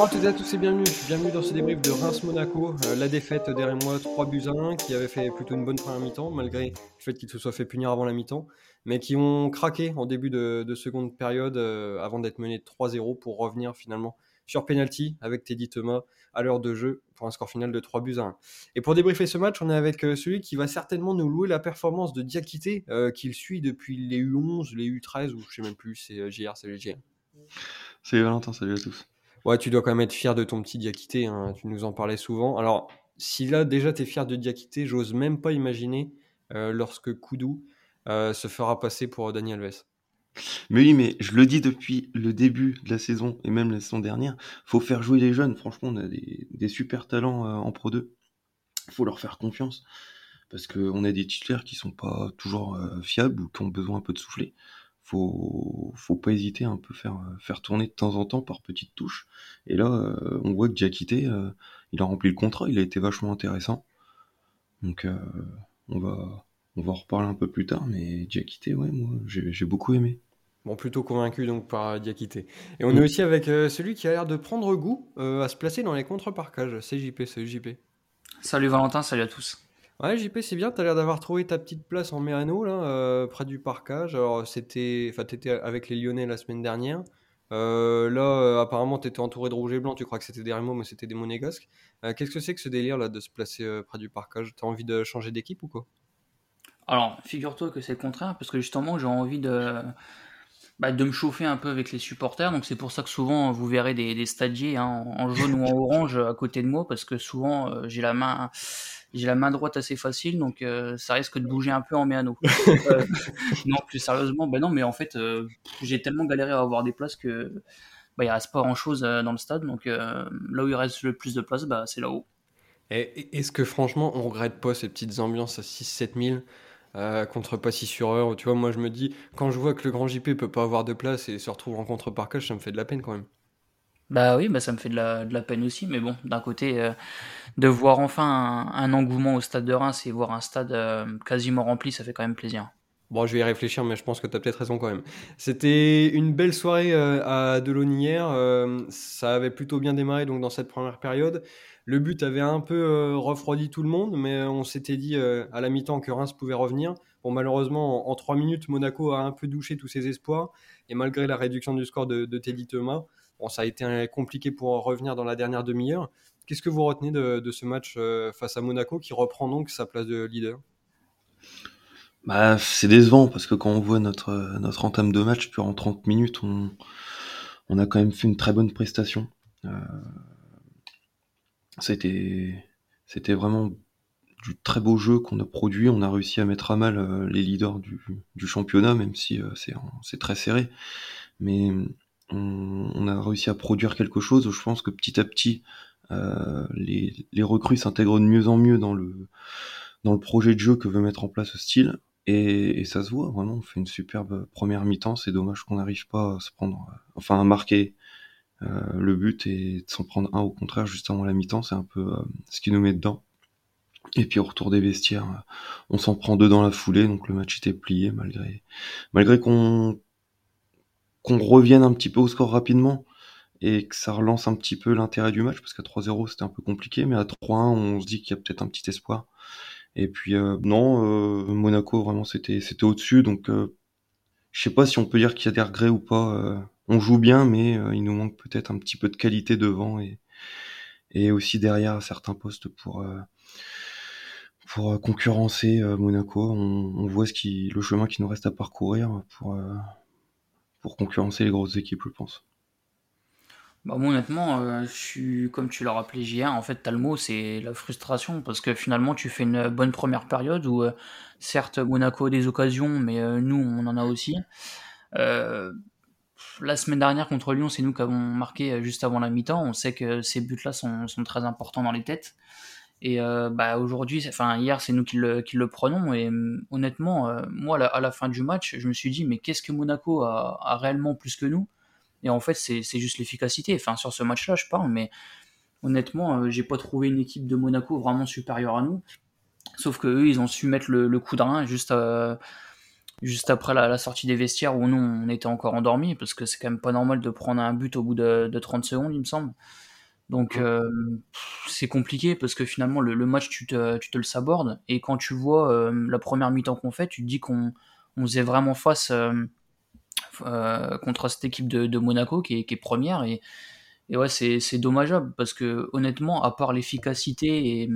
Bonjour à toutes et à tous et bienvenue. Bienvenue dans ce débrief de Reims-Monaco. Euh, la défaite derrière moi, 3 buts à 1, qui avait fait plutôt une bonne première mi-temps, malgré le fait qu'ils se soient fait punir avant la mi-temps, mais qui ont craqué en début de, seconde période euh, avant d'être menés 3-0 pour revenir finalement sur penalty avec Teddy Thomas à l'heure de jeu pour un score final de 3 buts à 1. Et pour débriefer ce match, on est avec euh, celui qui va certainement nous louer la performance de Diakité, qu'il suit depuis les U11, les U13, ou je sais même plus, c'est JR, c'est GR. Salut Valentin, salut à tous. Ouais, tu dois quand même être fier de ton petit Diakité, hein, tu nous en parlais souvent. Alors, si là déjà tu es fier de Diakité, j'ose même pas imaginer euh, lorsque Koudou euh, se fera passer pour Daniel Alves. Mais oui, mais je le dis depuis le début de la saison et même la saison dernière, faut faire jouer les jeunes. Franchement, on a des, super talents euh, en Pro 2. faut leur faire confiance parce qu'on a des titulaires qui sont pas toujours fiables ou qui ont besoin un peu de souffler faut, faut pas hésiter à un peu faire, faire tourner de temps en temps par petites touches. Et là, euh, on voit que Diakité, euh, il a rempli le contrat, il a été vachement intéressant. Donc, euh, on, va, on va en reparler un peu plus tard, mais Diakité, ouais, moi, j'ai beaucoup aimé. Bon, plutôt convaincu donc par Diakité. Et on est aussi avec celui qui a l'air de prendre goût à se placer dans les contre-parcages. C'est JP, c'est JP. Salut Valentin, salut à tous. Ouais, JP, c'est bien. Tu as l'air d'avoir trouvé ta petite place en Mérano, là, euh, près du parcage. Alors, c'était. Enfin, t'étais avec les Lyonnais la semaine dernière. Euh, là, euh, apparemment, tu étais entouré de rouge et blanc. Tu crois que c'était des Rémo, mais c'était des Monégasques. Qu'est-ce que c'est que ce délire, là, de se placer près du parcage? T'as envie de changer d'équipe ou quoi? Alors, figure-toi que c'est le contraire, parce que justement, j'ai envie de. Bah, de me chauffer un peu avec les supporters. Donc c'est pour ça que souvent vous verrez des, des stadiers hein, en jaune ou en orange à côté de moi, parce que souvent j'ai la main j'ai la main droite assez facile, donc euh, ça risque de bouger un peu en méano. Euh, non, plus sérieusement, ben non, mais en fait, euh, j'ai tellement galéré à avoir des places que bah, il reste pas grand chose dans le stade, donc là où il reste le plus de place, bah, c'est là-haut. Est-ce que franchement, on regrette pas ces petites ambiances à 6-7 000 contre Passy sur heure? Tu vois, moi je me dis, quand je vois que le grand JP peut pas avoir de place et se retrouve en contre-parkage, ça me fait de la peine quand même. Bah oui, bah ça me fait de la, peine aussi, mais bon, d'un côté, euh, de voir enfin un, engouement au stade de Reims et voir un stade euh, quasiment rempli, ça fait quand même plaisir. Bon, je vais y réfléchir, mais je pense que tu as peut-être raison quand même. C'était une belle soirée euh, à Delaune hier. ça avait plutôt bien démarré donc dans cette première période. Le but avait un peu refroidi tout le monde, mais on s'était dit à la mi-temps que Reims pouvait revenir. Bon, malheureusement, en, trois minutes, Monaco a un peu douché tous ses espoirs. Et malgré la réduction du score de Teddy Thomas, Bon, ça a été compliqué pour revenir dans la dernière demi-heure. Qu'est-ce que vous retenez de, ce match euh, face à Monaco qui reprend donc sa place de leader? Bah, C'est décevant parce que quand on voit notre, notre entame de match, puis en 30 minutes, on, on a quand même fait une très bonne prestation. Euh, c'était, vraiment du très beau jeu qu'on a produit. On a réussi à mettre à mal euh, les leaders du, du championnat, même si c'est très serré. Mais on, a réussi à produire quelque chose. Je pense que petit à petit, euh, les, recrues s'intègrent de mieux en mieux dans le, dans le projet de jeu que veut mettre en place ce style. Et, ça se voit, vraiment, on fait une superbe première mi-temps. C'est dommage qu'on n'arrive pas à se prendre, enfin à marquer euh, le but et de s'en prendre un au contraire juste avant la mi-temps. C'est un peu euh, ce qui nous met dedans. Et puis au retour des vestiaires, on s'en prend deux dans la foulée, donc le match était plié malgré malgré qu'on qu'on revienne un petit peu au score rapidement et que ça relance un petit peu l'intérêt du match parce qu'à 3-0 c'était un peu compliqué mais à 3-1 on se dit qu'il y a peut-être un petit espoir. Et puis euh, non euh, Monaco vraiment c'était c'était au-dessus donc euh, je sais pas si on peut dire qu'il y a des regrets ou pas on joue bien mais il nous manque peut-être un petit peu de qualité devant et et aussi derrière certains postes pour pour concurrencer Monaco. On, on, voit ce qui le chemin qui nous reste à parcourir pour pour concurrencer les grosses équipes, je pense. Bah, moi, honnêtement, euh, je suis, comme tu l'as rappelé hier, en fait, mot, c'est la frustration, parce que finalement, tu fais une bonne première période où, euh, certes, Monaco a des occasions, mais euh, nous, on en a aussi. la semaine dernière contre Lyon, c'est nous qui avons marqué juste avant la mi-temps. On sait que ces buts-là sont, sont, très importants dans les têtes. Et bah, aujourd'hui, enfin hier, c'est nous qui le, prenons. Et honnêtement, moi, à la, fin du match, je me suis dit, mais qu'est-ce que Monaco a, réellement plus que nous? Et en fait, c'est juste l'efficacité. Enfin, sur ce match-là, je parle, mais honnêtement, j'ai pas trouvé une équipe de Monaco vraiment supérieure à nous. Sauf que eux, ils ont su mettre le, coup de rein juste, juste après la, sortie des vestiaires où nous, on était encore endormis, parce que c'est quand même pas normal de prendre un but au bout de, de 30 secondes, il me semble. Donc c'est compliqué parce que finalement le, match tu te, tu te, le sabordes. Et quand tu vois la première mi-temps qu'on fait, tu te dis qu'on on faisait vraiment face contre cette équipe de, Monaco qui est, qui est première. Et, et ouais, c'est dommageable parce que honnêtement, à part l'efficacité et,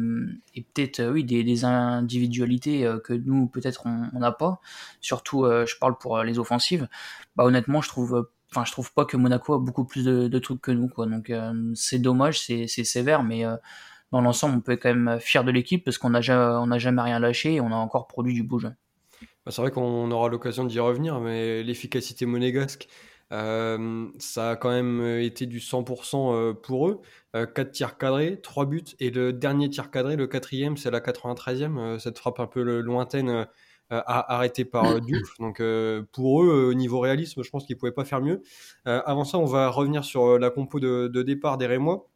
peut-être euh, oui, des, des, individualités euh, que nous peut-être on n'a pas, surtout euh, je parle pour les offensives, bah honnêtement, je trouve enfin je trouve pas que Monaco a beaucoup plus de, trucs que nous quoi. Donc c'est dommage, c'est sévère mais dans l'ensemble, on peut quand même fier de l'équipe parce qu'on n'a jamais, rien lâché et on a encore produit du beau jeu. Bah, c'est vrai qu'on aura l'occasion d'y revenir, mais l'efficacité monégasque, euh, ça a quand même euh, été du 100% euh, pour eux. 4 tirs cadrés, 3 buts. Et le dernier tir cadré, le quatrième, c'est la 93e. cette frappe un peu lointaine arrêtée par Diouf. Donc pour eux, au niveau réalisme, je pense qu'ils ne pouvaient pas faire mieux. avant ça, on va revenir sur la compo de, départ des Rémois.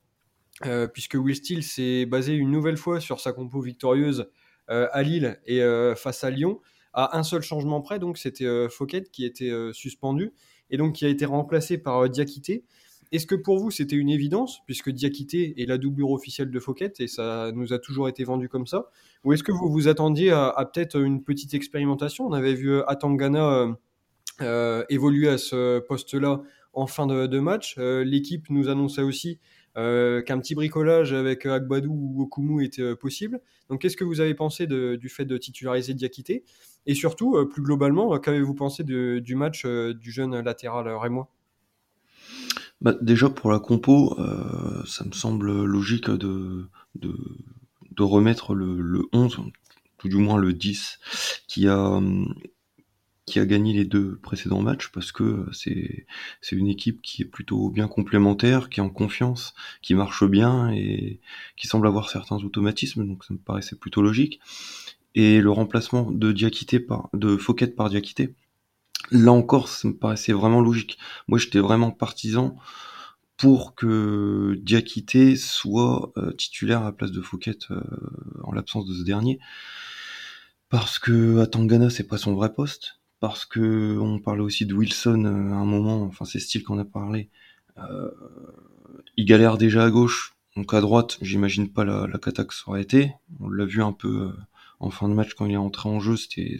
puisque Will Steele s'est basé une nouvelle fois sur sa compo victorieuse à Lille et face à Lyon, à un seul changement près, donc c'était Fouquet qui était suspendu et donc qui a été remplacé par euh, Diakité. Est-ce que pour vous c'était une évidence, puisque Diakité est la doublure officielle de Fouquet et ça nous a toujours été vendu comme ça? Ou est-ce que vous vous attendiez à, peut-être une petite expérimentation? On avait vu euh, Atangana euh, euh, évoluer à ce poste-là en fin de, match. L'équipe nous annonçait aussi qu'un petit bricolage avec Agbadou ou Okumu était possible. Donc qu'est-ce que vous avez pensé du fait de titulariser Diakité? Et surtout, plus globalement, qu'avez-vous pensé du match du jeune latéral Rémois? Bah, Déjà, pour la compo, ça me semble logique de, de, remettre le, 11, tout du moins le 10, qui a, qui a gagné les deux précédents matchs parce que c'est c'est une équipe qui est plutôt bien complémentaire, qui est en confiance, qui marche bien et qui semble avoir certains automatismes, donc ça me paraissait plutôt logique. Et le remplacement de Diakité par de Fouquet par Diakité, là encore, ça me paraissait vraiment logique. Moi, j'étais vraiment partisan pour que Diakité soit euh, titulaire à la place de Fouquet euh, en l'absence de ce dernier, parce que à Tangana, c'est pas son vrai poste, parce que on parlait aussi de Wilson euh, à un moment, enfin c'est style qu'on a parlé. il galère déjà à gauche, donc à droite, j'imagine pas la, la cata que ça aurait été. On l'a vu un peu en fin de match quand il est entré en jeu, c'était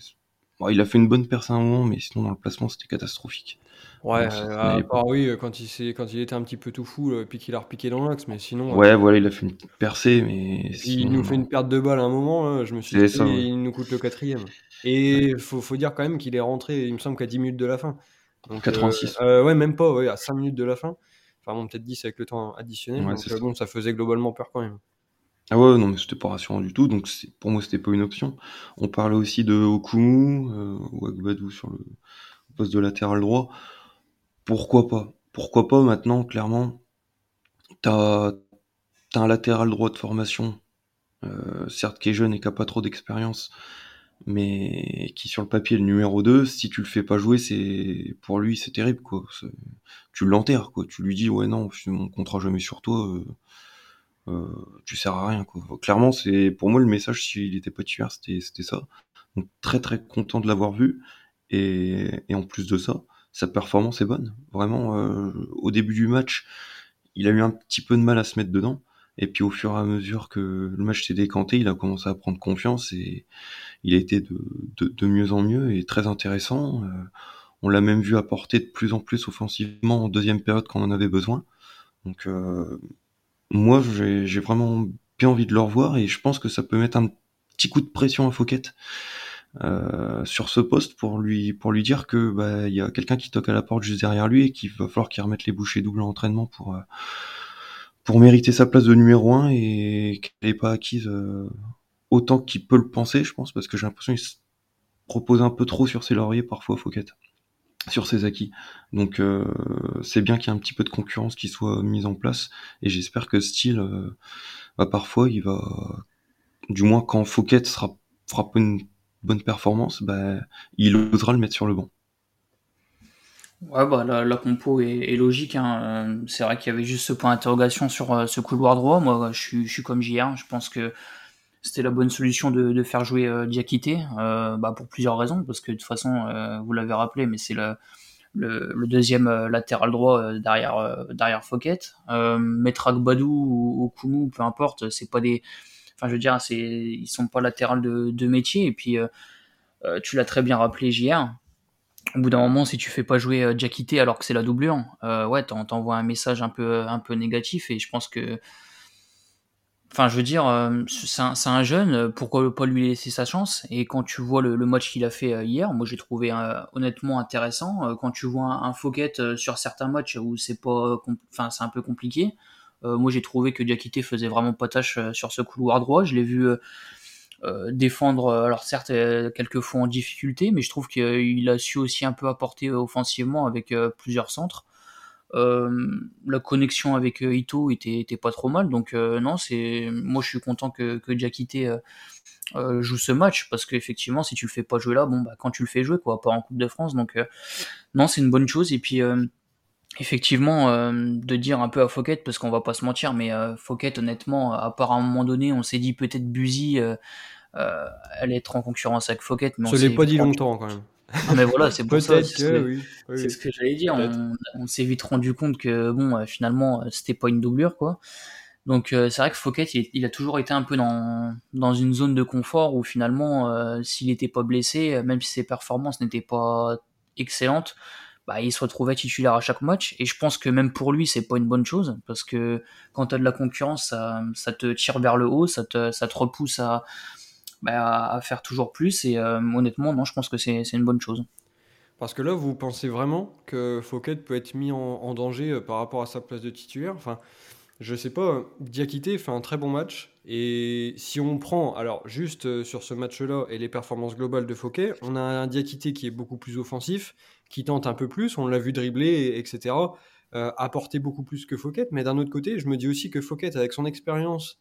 il a fait une bonne perce à un moment, mais sinon dans le placement c'était catastrophique. Ouais, euh, oui, quand il, quand il était un petit peu tout fou, euh, puis qu'il a repiqué dans l'axe, mais sinon. Ouais, euh, voilà, il a fait une petite percée, mais. Il nous fait une perte de balle à un moment, je me suis dit, il nous coûte le quatrième. Et il faut, faut, dire quand même qu'il est rentré, il me semble qu'à 10 minutes de la fin. Donc, 86. ouais, même pas, ouais, à 5 minutes de la fin. Enfin bon, peut-être 10 avec le temps additionnel. donc, bon, ça faisait globalement peur quand même. Ah ouais, non, mais c'était pas rassurant du tout, donc pour moi, c'était pas une option. On parlait aussi de Okumu euh, ou Agbadou sur le poste de latéral droit. Pourquoi pas? Pourquoi pas maintenant, clairement? T'as as un latéral droit de formation, euh, certes qui est jeune et qui a pas trop d'expérience, mais qui sur le papier est le numéro 2, si tu le fais pas jouer, c'est pour lui c'est terrible quoi. Tu l'enterres quoi, tu lui dis ouais non, mon contrat jamais sur toi. Euh, tu sers à rien. Clairement, c'est pour moi le message s'il était pas tueur, c'était ça. Très très content de l'avoir vu et, en plus de ça, sa performance est bonne. Vraiment, euh, au début du match, il a eu un petit peu de mal à se mettre dedans. Et puis au fur et à mesure que le match s'est décanté, il a commencé à prendre confiance et il a été de, mieux en mieux et très intéressant. Euh, on l'a même vu apporter de plus en plus offensivement en deuxième période quand on en avait besoin. Donc euh, moi, j'ai vraiment bien envie de le revoir et je pense que ça peut mettre un petit coup de pression à Fouquet euh, sur ce poste pour lui pour lui dire que bah il y a quelqu'un qui toque à la porte juste derrière lui et qu'il va falloir qu'il remette les bouchées doubles en entraînement pour euh, pour mériter sa place de numéro 1 et qu'elle n'est pas acquise euh, autant qu'il peut le penser, je pense, parce que j'ai l'impression qu'il se propose un peu trop sur ses lauriers parfois Fouquet sur ses acquis. Donc euh, c'est bien qu'il y ait un petit peu de concurrence qui soit mise en place et j'espère que Style, euh, bah, parfois il va, du moins quand Fouquet sera fera une bonne performance, bah, il osera le mettre sur le banc. Ouais, bah, la, compo est, logique. Hein. Euh, c'est vrai qu'il y avait juste ce point d'interrogation sur ce couloir droit. Moi, je suis, je suis comme JR. Je pense que c'était la bonne solution de, faire jouer euh, euh, bah, pour plusieurs raisons, parce que de toute façon, euh, vous l'avez rappelé, mais c'est le, deuxième latéral droit derrière derrière Fouquet. Mettre Badou ou, ou Koumou, peu importe, c'est pas des enfin je veux dire c'est ils sont pas latérales de, métier et puis tu l'as très bien rappelé JR au bout d'un moment, si tu fais pas jouer euh, alors que c'est la doublure, euh, ouais, t'envoies un message un peu, un peu négatif et je pense que. Enfin, je veux dire, euh, c'est un, un, jeune, pourquoi pas lui laisser sa chance? Et quand tu vois le, match qu'il a fait hier, moi j'ai trouvé honnêtement intéressant. Quand tu vois un, un sur certains matchs où c'est pas, enfin c'est un peu compliqué, moi j'ai trouvé que Diakité faisait vraiment pas tâche sur ce couloir droit. Je l'ai vu euh, défendre, euh, alors certes, euh, quelquefois en difficulté, mais je trouve qu'il a su aussi un peu apporter offensivement avec plusieurs centres. La connexion avec Ito était, était, pas trop mal, donc non, c'est moi je suis content que, que Diakité joue ce match parce qu'effectivement, si tu le fais pas jouer là, bon bah quand tu le fais jouer quoi, pas en Coupe de France, donc non, c'est une bonne chose et puis effectivement de dire un peu à Fouquet parce qu'on va pas se mentir mais euh, Fouquet honnêtement à part à un moment donné on s'est dit peut-être Buzy euh, euh, allait être en concurrence avec Fouquet mais on l'ai pas dit longtemps quand même mais voilà c'est pour ça c'est oui, ce que j'allais dire on, s'est vite rendu compte que bon euh, finalement c'était pas une doublure quoi. Donc c'est vrai que Fouquet il, a toujours été un peu dans, dans une zone de confort où finalement s'il n'était pas blessé même si ses performances n'étaient pas excellentes bah, il se retrouvait titulaire à chaque match. Et je pense que même pour lui, c'est pas une bonne chose parce que quand tu as de la concurrence, ça, ça, te tire vers le haut, ça te, ça te repousse à, bah, à faire toujours plus. Et euh, honnêtement, non, je pense que c'est une bonne chose. Parce que là, vous pensez vraiment que Fouquet peut être mis en, danger euh, par rapport à sa place de titulaire? Enfin, Je sais pas, Diakité fait un très bon match. Et si on prend, alors juste euh, sur ce match-là et les performances globales de Fouquet, on a un Diakité qui est beaucoup plus offensif, qui tente un peu plus, on l'a vu dribbler, etc., apporter beaucoup plus que Fouquet. Mais d'un autre côté, je me dis aussi que Fouquet, avec son expérience,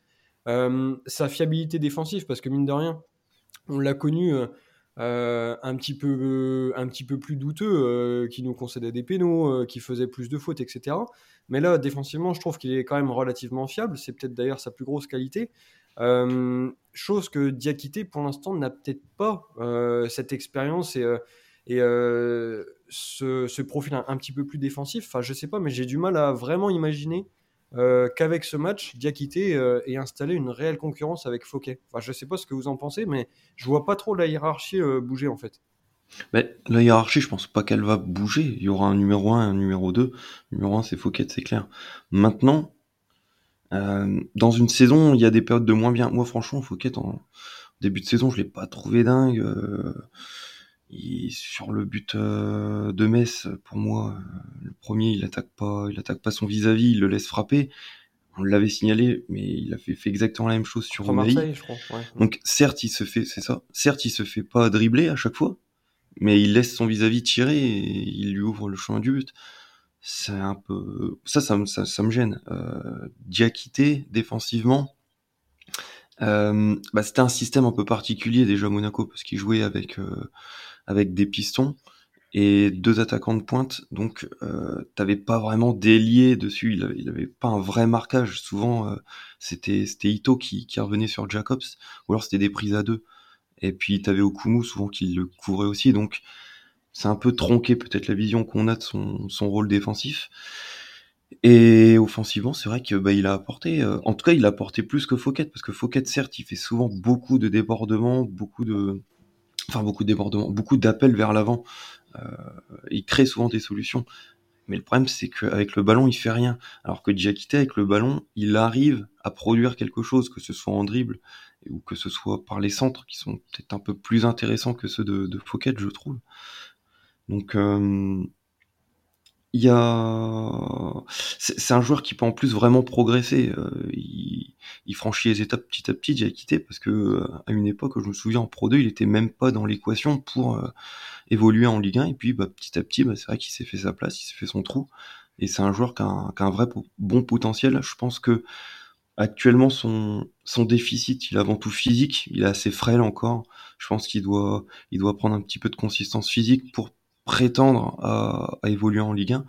sa fiabilité défensive, parce que mine de rien, on l'a connu euh, un, petit peu, un petit peu plus douteux, qui nous concédait des pénaux, qui faisait plus de fautes, etc. Mais là, défensivement, je trouve qu'il est quand même relativement fiable. C'est peut-être d'ailleurs sa plus grosse qualité. chose que Diakité, pour l'instant, n'a peut-être pas cette expérience et, et ce, profil un, petit peu plus défensif. Enfin, je sais pas, mais j'ai du mal à vraiment imaginer euh, qu'avec ce match, Diakité euh, ait installé une réelle concurrence avec Fouquet. Je sais pas ce que vous en pensez, mais je vois pas trop la hiérarchie euh, bouger en fait. Mais la hiérarchie, je pense pas qu'elle va bouger. Il y aura un numéro 1 et un numéro 2. Le numéro 1, c'est Fouquet, c'est clair. Maintenant, dans une saison, il y a des périodes de moins bien. Moi, franchement, Fouquet, en début de saison, je l'ai pas trouvé dingue sur le but euh, de Metz, pour moi, euh, le premier, il attaque pas, il attaque pas son vis-à-vis, il le laisse frapper. On l'avait signalé, mais il a fait, fait, exactement la même chose sur Marseille, je crois. Donc certes, il se fait, c'est ça. Certes, il se fait pas dribbler à chaque fois, mais il laisse son vis-à-vis tirer et il lui ouvre le chemin du but. C'est un peu, ça, ça, ça, ça me gêne. Euh, Diakité défensivement. Euh, bah, c'était un système un peu particulier déjà Monaco parce qu'il jouait avec euh, avec des pistons et deux attaquants de pointe, donc euh, t'avais pas vraiment d'ailier dessus, il avait, avait, pas un vrai marquage. Souvent, euh, c'était c'était Ito qui, qui revenait sur Jacobs, ou alors c'était des prises à deux. Et puis t'avais Okumu souvent qui le couvrait aussi, donc c'est un peu tronqué peut-être la vision qu'on a de son, son rôle défensif. Et offensivement, c'est vrai que bah, il a apporté, euh, en tout cas, il a apporté plus que Fouquet, parce que Fouquet, certes, il fait souvent beaucoup de débordements, beaucoup de, enfin beaucoup de débordements, beaucoup d'appels vers l'avant. Euh, il crée souvent des solutions. Mais le problème, c'est qu'avec le ballon, il fait rien. Alors que Diakité, avec le ballon, il arrive à produire quelque chose, que ce soit en dribble ou que ce soit par les centres, qui sont peut-être un peu plus intéressants que ceux de, de je trouve. Donc, euh, il y a, c'est un joueur qui peut en plus vraiment progresser. Euh, il, franchit les étapes petit à petit. J'ai quitté parce que euh, à une époque, je me souviens en Pro 2, il était même pas dans l'équation pour euh, évoluer en Ligue 1. Et puis, bah, petit à petit, bah, c'est vrai qu'il s'est fait sa place, il s'est fait son trou. Et c'est un joueur qui a un, qui a un vrai bon potentiel. Je pense que actuellement son son déficit, il est avant tout physique. Il est assez frêle encore. Je pense qu'il doit il doit prendre un petit peu de consistance physique pour prétendre à, évoluer en Ligue 1.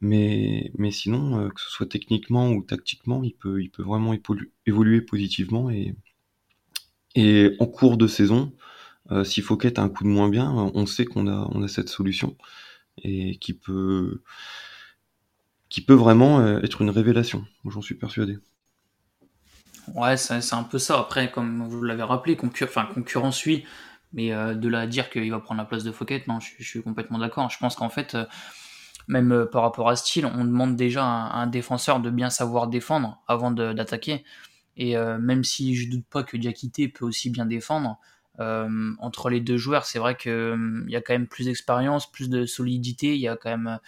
Mais, mais sinon, euh, que ce soit techniquement ou tactiquement, il peut, il peut vraiment évoluer positivement. Et, et en cours de saison, euh, si Fouquet a un coup de moins bien, on sait qu'on a, on a cette solution. et qui peut, qui peut vraiment être une révélation. J'en suis persuadé. Ouais, c'est un peu ça. Après, comme vous l'avez rappelé, enfin, concurrence, oui, mais de là à dire qu'il va prendre la place de Fouquet, non, je, suis complètement d'accord. Je pense qu'en fait, même par rapport à style, on demande déjà à un défenseur de bien savoir défendre avant d'attaquer. Et même si je doute pas que Diakité peut aussi bien défendre, entre les deux joueurs, c'est vrai qu'il y a quand même plus d'expérience, plus de solidité. Il y a quand même,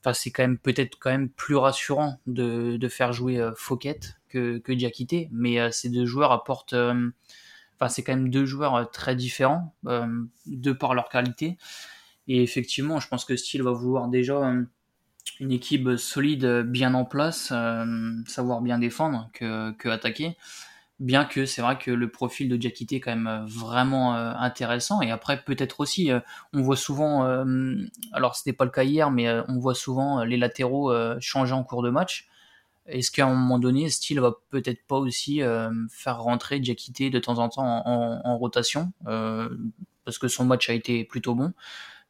enfin, c'est quand même peut-être quand même plus rassurant de, de faire jouer Fouquet que, que Diakité. Mais ces deux joueurs apportent, enfin, c'est quand même deux joueurs très différents de par leur qualité. Et effectivement, je pense que Steele va vouloir déjà une équipe solide, bien en place, savoir bien défendre que, que attaquer. Bien que c'est vrai que le profil de Diakité est quand même vraiment intéressant. Et après peut-être aussi on voit souvent alors c'était pas le cas hier mais on voit souvent les latéraux changer en cours de match est-ce qu'à un moment donné Steele va peut-être pas aussi faire rentrer Diakité de temps en temps en, rotation parce que son match a été plutôt bon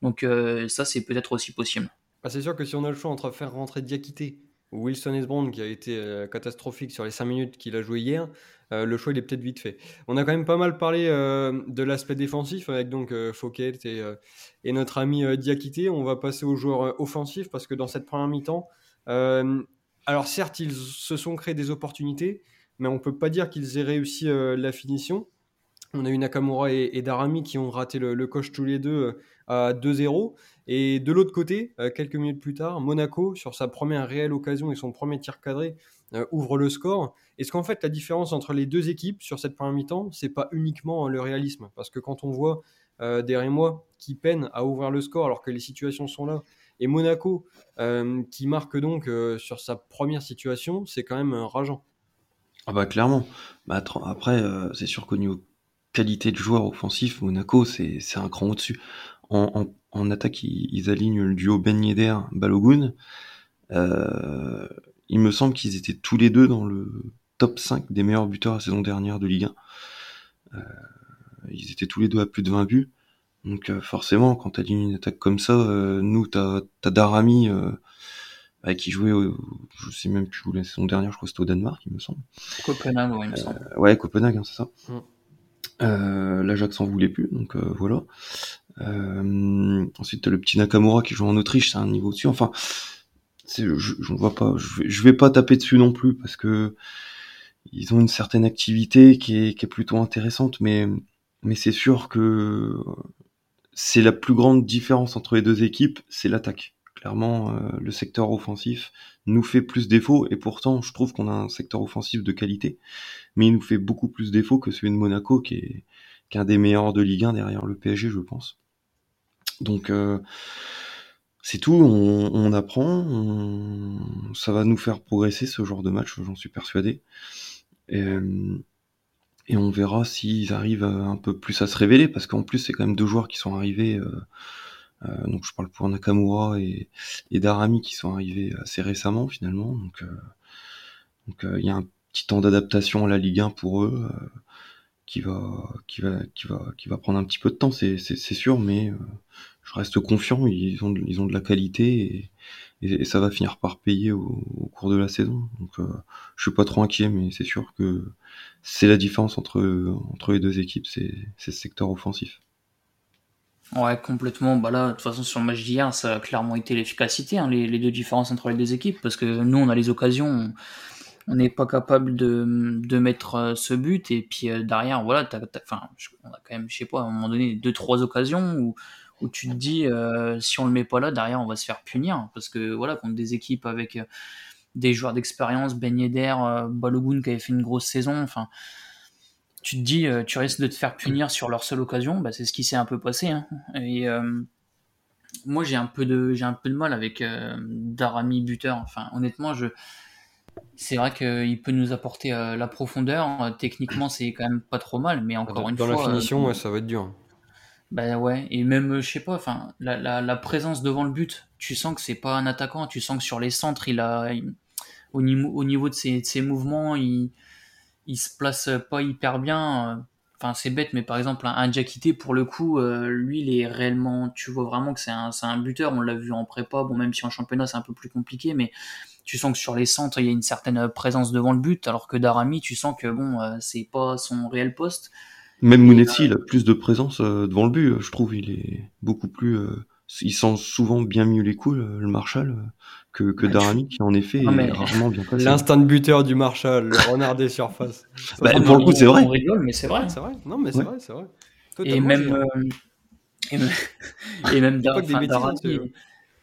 donc ça c'est peut-être aussi possible bah, c'est sûr que si on a le choix entre faire rentrer Diakité ou Wilson Esbrand qui a été catastrophique sur les 5 minutes qu'il a joué hier euh, le choix il est peut-être vite fait. On a quand même pas mal parlé euh, de l'aspect défensif avec donc euh, Fouquet et, et, notre ami Diakité. On va passer aux joueurs offensifs parce que dans cette première mi-temps, alors certes ils se sont créés des opportunités, mais on peut pas dire qu'ils aient réussi la finition. On a eu Nakamura et, Darami qui ont raté le, coche tous les deux à 2-0. Et de l'autre côté, quelques minutes plus tard, Monaco, sur sa première réelle occasion et son premier tir cadré, ouvre le score. Est-ce qu'en fait, la différence entre les deux équipes sur cette première mi-temps, c'est pas uniquement le réalisme? Parce que quand on voit euh, des Rémois qui peinent à ouvrir le score alors que les situations sont là, et Monaco euh, qui marque donc euh, sur sa première situation, c'est quand même rageant. Ah bah clairement. Bah, après, c'est sûr qu'au niveau qualité de joueur offensif, Monaco, c'est un cran au-dessus. En, attaque, ils, alignent le duo Ben Yedder, Balogun. il me semble qu'ils étaient tous les deux dans le top 5 des meilleurs buteurs la saison dernière de Ligue 1. Euh, ils étaient tous les deux à plus de 20 buts. Donc euh, forcément, quand tu as une attaque comme ça, euh, nous, tu as, Darami bah, qui jouait, je sais même plus où la saison dernière, je crois que c'était au Danemark, il me semble. Copenhague, ouais, il me semble. ouais, Copenhague, hein, c'est ça. Mm. L'Ajax en voulait plus, donc voilà. ensuite, as le petit Nakamura qui joue en Autriche, c'est un niveau dessus. Enfin, je, je vois pas, je vais, je vais pas taper dessus non plus parce que ils ont une certaine activité qui est, qui est plutôt intéressante, mais, mais c'est sûr que c'est la plus grande différence entre les deux équipes, c'est l'attaque. Clairement, euh, le secteur offensif nous fait plus défaut, et pourtant, je trouve qu'on a un secteur offensif de qualité, mais il nous fait beaucoup plus défaut que celui de Monaco, qui est, qui un des meilleurs de Ligue 1 derrière le PSG, je pense. Donc, euh, c'est tout, on, apprend, ça va nous faire progresser ce genre de match, j'en suis persuadé. Euh, et on verra s'ils arrivent un peu plus à se révéler, parce qu'en plus, c'est quand même deux joueurs qui sont arrivés. Euh, euh, donc je parle pour Nakamura et, et, Darami qui sont arrivés assez récemment finalement. Donc donc il y a un petit temps d'adaptation à la Ligue 1 pour eux qui va qui va qui va qui va prendre un petit peu de temps, c'est sûr, mais je reste confiant. Ils ont ils ont de la qualité et, et, ça va finir par payer au, cours de la saison. Donc euh, je suis pas trop inquiet, mais c'est sûr que c'est la différence entre, entre les deux équipes, c'est ce secteur offensif. Ouais, complètement. Bah là, de toute façon, sur le match d'hier, ça a clairement été l'efficacité, hein, les, les, deux différences entre les deux équipes, parce que nous, on a les occasions, on n'est pas capable de, de, mettre euh, ce but, et puis euh, derrière, voilà, enfin, on a quand même, je sais pas, à un moment donné, deux, trois occasions où où tu te dis euh, si on le met pas là derrière on va se faire punir parce que voilà contre des équipes avec euh, des joueurs d'expérience Ben Yedder euh, Balogun qui avait fait une grosse saison enfin tu te dis tu risques de te faire punir sur leur seule occasion bah, c'est ce qui s'est un peu passé hein. et moi j'ai un peu de j'ai un peu de mal avec Darami buteur enfin honnêtement je c'est vrai qu'il peut nous apporter la profondeur. Techniquement, c'est quand même pas trop mal, mais encore une fois. Dans la finition, ça va être dur. Bah ouais, et même, je sais pas, enfin, la, la, présence devant le but, tu sens que c'est pas un attaquant, tu sens que sur les centres, il a, au, niveau, au niveau de ses, de ses mouvements, il, il se place pas hyper bien. enfin c'est bête, mais par exemple un, Diakité pour le coup, euh, lui il est réellement, tu vois vraiment que c'est un, un buteur. On l'a vu en prépa, bon même si en championnat c'est un peu plus compliqué, mais tu sens que sur les centres il y a une certaine présence devant le but, alors que Darami, tu sens que bon euh, c'est pas son réel poste. Même Mounetzi, il a plus de présence devant le but, je trouve. Il est beaucoup plus il sent souvent bien mieux les coups, le Marshall, que, que Darami, qui en effet est rarement bien passé. L'instinct de buteur du Marshall, le renard des surfaces. bah, pour le coup, c'est vrai. On rigole, mais c'est vrai. C'est vrai. Non, mais c'est vrai, c'est vrai. et même, euh, et même, et même Darami,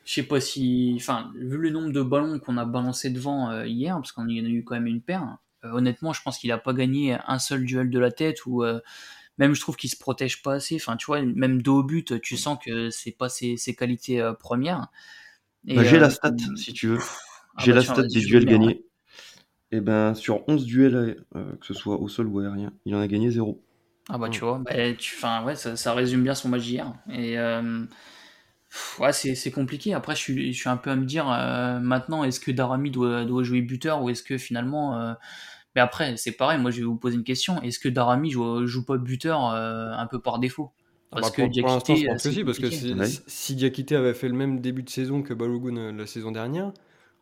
je sais pas si, enfin, vu le nombre de ballons qu'on a balancé devant euh, hier, parce qu'on y en a eu quand même une paire, euh, honnêtement, je pense qu'il a pas gagné un seul duel de la tête ou même je trouve qu'il se protège pas assez. Enfin, tu vois, même dos au but, tu sens que c'est pas ses, qualités euh, premières. Bah, j'ai la euh, stat, si tu veux. Ah j'ai bah, la stat des duels gagnés. Et eh ben, sur 11 duels, euh, que ce soit au sol ou aérien, il en a gagné 0. Ah bah, tu vois, bah, tu, ouais, ça, ça, résume bien son match d'hier. Et ouais, c'est compliqué. Après, je suis, je suis un peu à me dire, maintenant, est-ce que Darami doit, doit jouer buteur ou est-ce que finalement mais après, c'est pareil, moi je vais vous poser une question. Est-ce que Darami joue, joue pas buteur euh, un peu par défaut? Ah parce bah, que Diakité, parce que si, Diakité avait fait le même début de saison que Balogun euh, la saison dernière,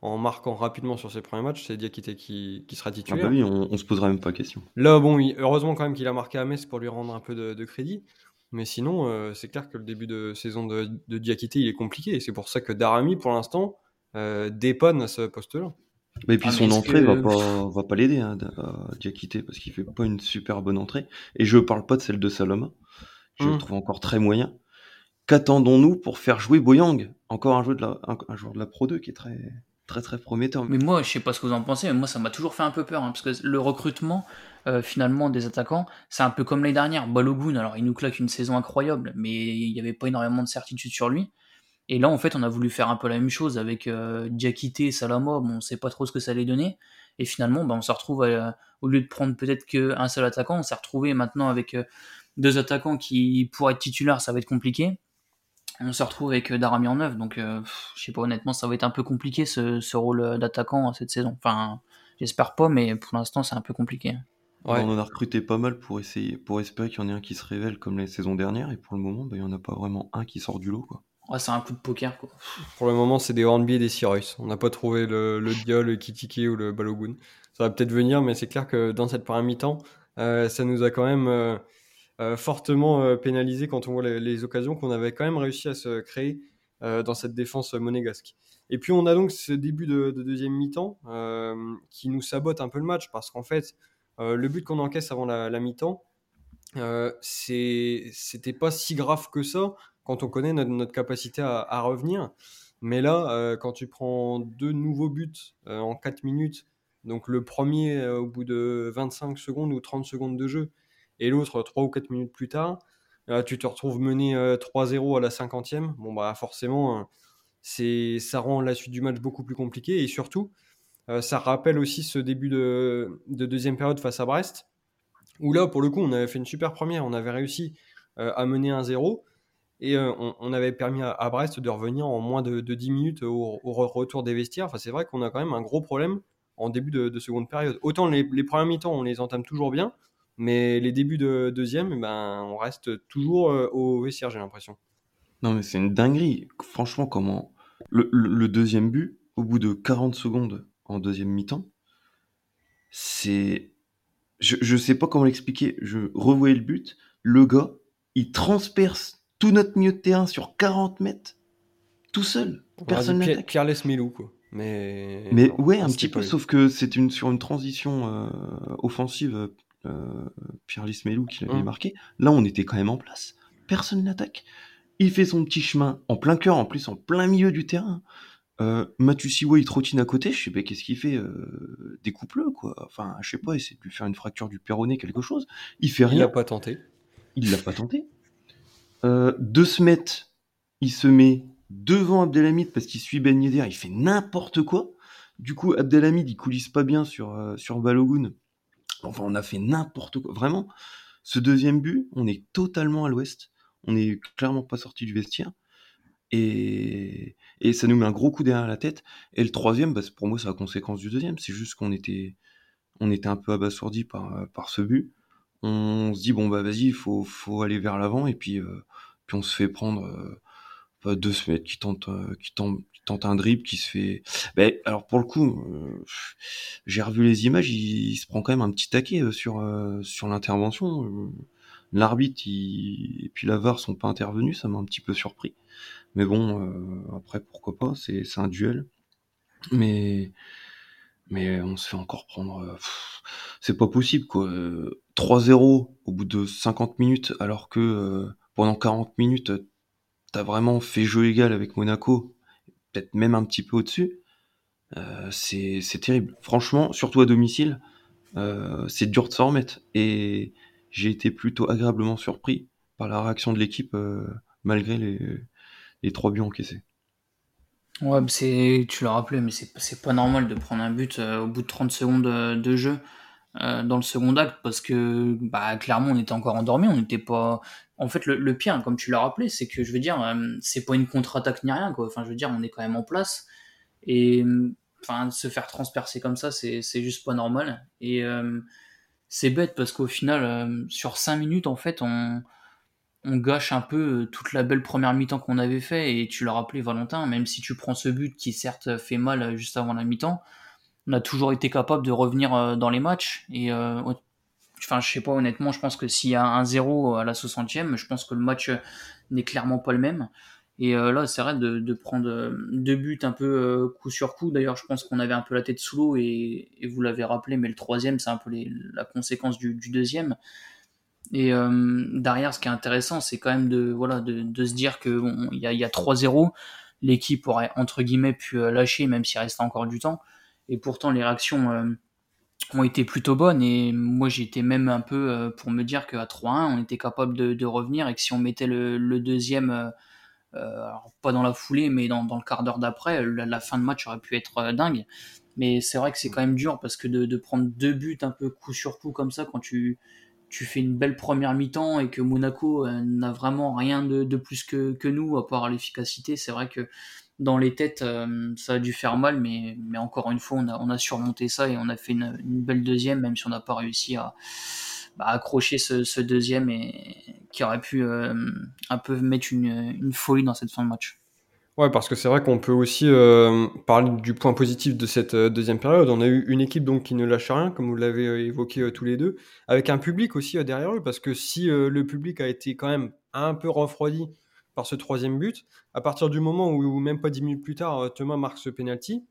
en marquant rapidement sur ses premiers matchs, c'est Diakité qui, qui, sera titulaire. Ah bah oui, on, se posera même pas question. Là, bon, heureusement quand même qu'il a marqué à Metz pour lui rendre un peu de, crédit. Mais sinon, euh, c'est clair que le début de saison de, de Diakité, il est compliqué. Et c'est pour ça que Darami, pour l'instant, dépanne à ce poste-là. Et puis ah, son entrée va pas va pas l'aider hein, à Diakité parce qu'il fait pas une super bonne entrée. Et je parle pas de celle de Saloma. Je le hmm. trouve encore très moyen. Qu'attendons-nous pour faire jouer Boyang? Encore un joueur de la un, joueur de la Pro 2 qui est très très très prometteur. Mais moi, je sais pas ce que vous en pensez, mais moi ça m'a toujours fait un peu peur hein, parce que le recrutement euh, finalement des attaquants, c'est un peu comme l'année dernière. Balogun, alors il nous claque une saison incroyable, mais il n'y avait pas énormément de certitude sur lui. Et là, en fait, on a voulu faire un peu la même chose avec euh, Diakité, Salama. Bon, on sait pas trop ce que ça allait donner. Et finalement, bah, on se retrouve, euh, au lieu de prendre peut-être qu'un seul attaquant, on s'est retrouvé maintenant avec euh, deux attaquants qui, pour être titulaires, ça va être compliqué. On se retrouve avec Darami en neuf. Donc, je sais pas, honnêtement, ça va être un peu compliqué ce, rôle d'attaquant cette saison. Enfin, j'espère pas, mais pour l'instant, c'est un peu compliqué. On en a recruté pas mal pour essayer, pour espérer qu'il y en ait un qui se révèle comme les saisons dernières. Et pour le moment, bah, il n'y en a pas vraiment un qui sort du lot. Quoi. C'est un coup de poker. Pour le moment, c'est des Hornby et des Sirius. On n'a pas trouvé le, le Dia, le Kitike ou le Balogun. Ça va peut-être venir, mais c'est clair que dans cette première mi-temps, euh, ça nous a quand même euh, euh, fortement pénalisé quand on voit les, occasions qu'on avait quand même réussi à se créer dans cette défense monégasque. Et puis on a donc ce début de, deuxième mi-temps qui nous sabote un peu le match parce qu'en fait, le but qu'on encaisse avant la, la mi-temps, c'était pas si grave que ça quand on connaît notre, capacité à, revenir. Mais là, euh, quand tu prends deux nouveaux buts euh, en 4 minutes, donc le premier euh, au bout de 25 secondes ou 30 secondes de jeu, et l'autre 3 ou 4 minutes plus tard, tu te retrouves mené 3-0 à la 50e. Bon, bah forcément, c'est, ça rend la suite du match beaucoup plus compliqué, et surtout, ça rappelle aussi ce début de, de, deuxième période face à Brest, où là, pour le coup, on avait fait une super première, on avait réussi à mener 1-0. Et euh, on, avait permis à, Brest de revenir en moins de, 10 minutes au, retour des vestiaires. Enfin, c'est vrai qu'on a quand même un gros problème en début de, seconde période. Autant les, premiers mi-temps, on les entame toujours bien, mais les débuts de deuxième, ben, on reste toujours euh, au vestiaire, j'ai l'impression. Non, mais c'est une dinguerie. Franchement, comment. Le, deuxième but, au bout de 40 secondes en deuxième mi-temps, c'est. Je, je sais pas comment l'expliquer. Je revoyais le but. Le gars, il transperce tout notre milieu de terrain sur 40 mètres, tout seul. Personne n'attaque. Carles Milou, quoi. Mais, mais ouais, un petit peu, sauf que c'est une, sur une transition euh, offensive, euh, Pierre-Lys Melou qui l'avait hum. marqué. Là, on était quand même en place. Personne n'attaque. Il fait son petit chemin en plein cœur, en plus en plein milieu du terrain. Euh, Siwa, il trottine à côté, je sais pas qu'est-ce qu'il fait, euh, découpe-le quoi. Enfin, je sais pas, essaie de lui faire une fracture du péroné, quelque chose. Il fait rien. Il l'a pas tenté. Il l'a pas tenté. Euh, de Smet, il se met devant Abdelhamid parce qu'il suit Ben Yedder, il fait n'importe quoi. Du coup, Abdelhamid, il coulisse pas bien sur, euh, sur Balogun. Enfin, on a fait n'importe quoi. Vraiment, ce deuxième but, on est totalement à l'ouest. On est clairement pas sorti du vestiaire. Et, et ça nous met un gros coup derrière la tête. Et le troisième, bah, pour moi, c'est la conséquence du deuxième. C'est juste qu'on était, on était un peu abasourdi par, par ce but on se dit bon bah vas-y, il faut, faut aller vers l'avant et puis, puis on se fait prendre deux semaines qui tente, qui tente, tente un dribble qui se fait. Ben, alors pour le coup, j'ai revu les images, il, se prend quand même un petit taquet sur sur l'intervention. L'arbitre et puis la VAR sont pas intervenus, ça m'a un petit peu surpris. Mais bon, après pourquoi pas, c'est un duel. Mais mais on se fait encore prendre. c'est pas possible quoi. 3-0 au bout de 50 minutes, alors que pendant 40 minutes, t'as vraiment fait jeu égal avec Monaco, peut-être même un petit peu au-dessus. c'est terrible. Franchement, surtout à domicile, c'est dur de s'en remettre. Et j'ai été plutôt agréablement surpris par la réaction de l'équipe malgré les, les trois buts encaissés. Ouais, tu l'as rappelé, mais c'est pas normal de prendre un but euh, au bout de 30 secondes euh, de, jeu euh, dans le second acte parce que bah, clairement on était encore endormi, on n'était pas. En fait, le, pire, comme tu l'as rappelé, c'est que je veux dire, c'est pas une contre-attaque ni rien, quoi. Enfin, je veux dire, on est quand même en place et enfin, se faire transpercer comme ça, c'est juste pas normal. Et c'est bête parce qu'au final, sur 5 minutes, en fait, on on gâche un peu euh, toute la belle première mi-temps qu'on avait fait et tu l'as rappelé Valentin, même si tu prends ce but qui certes fait mal euh, juste avant la mi-temps, on a toujours été capable de revenir euh, dans les matchs et enfin je sais pas honnêtement, je pense que s'il y a un 0 à la 60e, je pense que le match n'est clairement pas le même. Et là, c'est vrai de, prendre deux buts un peu coup sur coup. D'ailleurs, je pense qu'on avait un peu la tête sous l'eau et, vous l'avez rappelé, mais le troisième, c'est un peu la conséquence du deuxième. Et euh, derrière, ce qui est intéressant, c'est quand même de, voilà, de, se dire qu'il bon, y a, y a 3-0, l'équipe aurait entre guillemets pu euh, lâcher, même s'il restait encore du temps. Et pourtant, les réactions euh, ont été plutôt bonnes. Et moi, j'étais même un peu pour me dire qu'à 3-1, on était capable de, de, revenir et que si on mettait le, deuxième, alors pas dans la foulée, mais dans, le quart d'heure d'après, la, fin de match aurait pu être dingue. Mais c'est vrai que c'est quand même dur parce que de, de prendre deux buts un peu coup sur coup comme ça, quand tu tu fais une belle première mi-temps et que Monaco euh, n'a vraiment rien de, plus que, que, nous à part l'efficacité, c'est vrai que dans les têtes, euh, ça a dû faire mal, mais, mais encore une fois, on a, on a surmonté ça et on a fait une, belle deuxième, même si on n'a pas réussi à bah, accrocher ce, deuxième et qui aurait pu euh, un peu mettre une, folie dans cette fin de match. Ouais, parce que c'est vrai qu'on peut aussi euh, parler du point positif de cette deuxième période. On a eu une équipe donc qui ne lâche rien, comme vous l'avez évoqué tous les deux, avec un public aussi derrière eux, parce que si le public a été quand même un peu refroidi par ce troisième but, à partir du moment où, même pas dix minutes plus tard, Thomas marque ce penalty,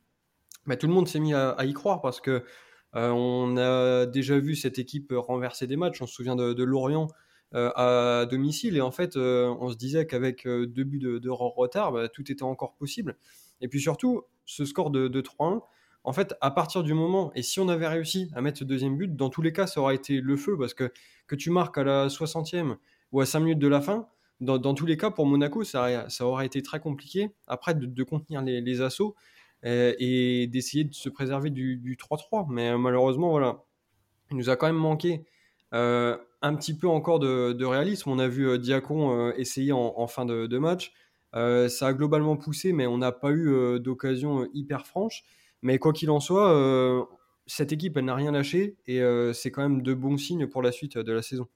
bah, tout le monde s'est mis à, y croire parce que on a déjà vu cette équipe renverser des matchs. On se souvient de Lorient euh, à domicile. Et en fait, euh, on se disait qu'avec euh, deux buts de, retard, bah, tout était encore possible. Et puis surtout, ce score de, 3-1, en fait, à partir du moment, et si on avait réussi à mettre ce deuxième but, dans tous les cas, ça aurait été le feu, parce que que tu marques à la 60e ou à 5 minutes de la fin, dans, tous les cas, pour Monaco, ça, ça aurait été très compliqué, après, de, contenir les, assauts et d'essayer de se préserver du 3-3. Mais malheureusement, voilà, il nous a quand même manqué un petit peu encore de, réalisme. On a vu euh, Diacon euh, essayer en, fin de, match. Euh, ça a globalement poussé, mais on n'a pas eu d'occasion hyper franche. Mais quoi qu'il en soit, cette équipe, elle n'a rien lâché et c'est quand même de bons signes pour la suite de la saison.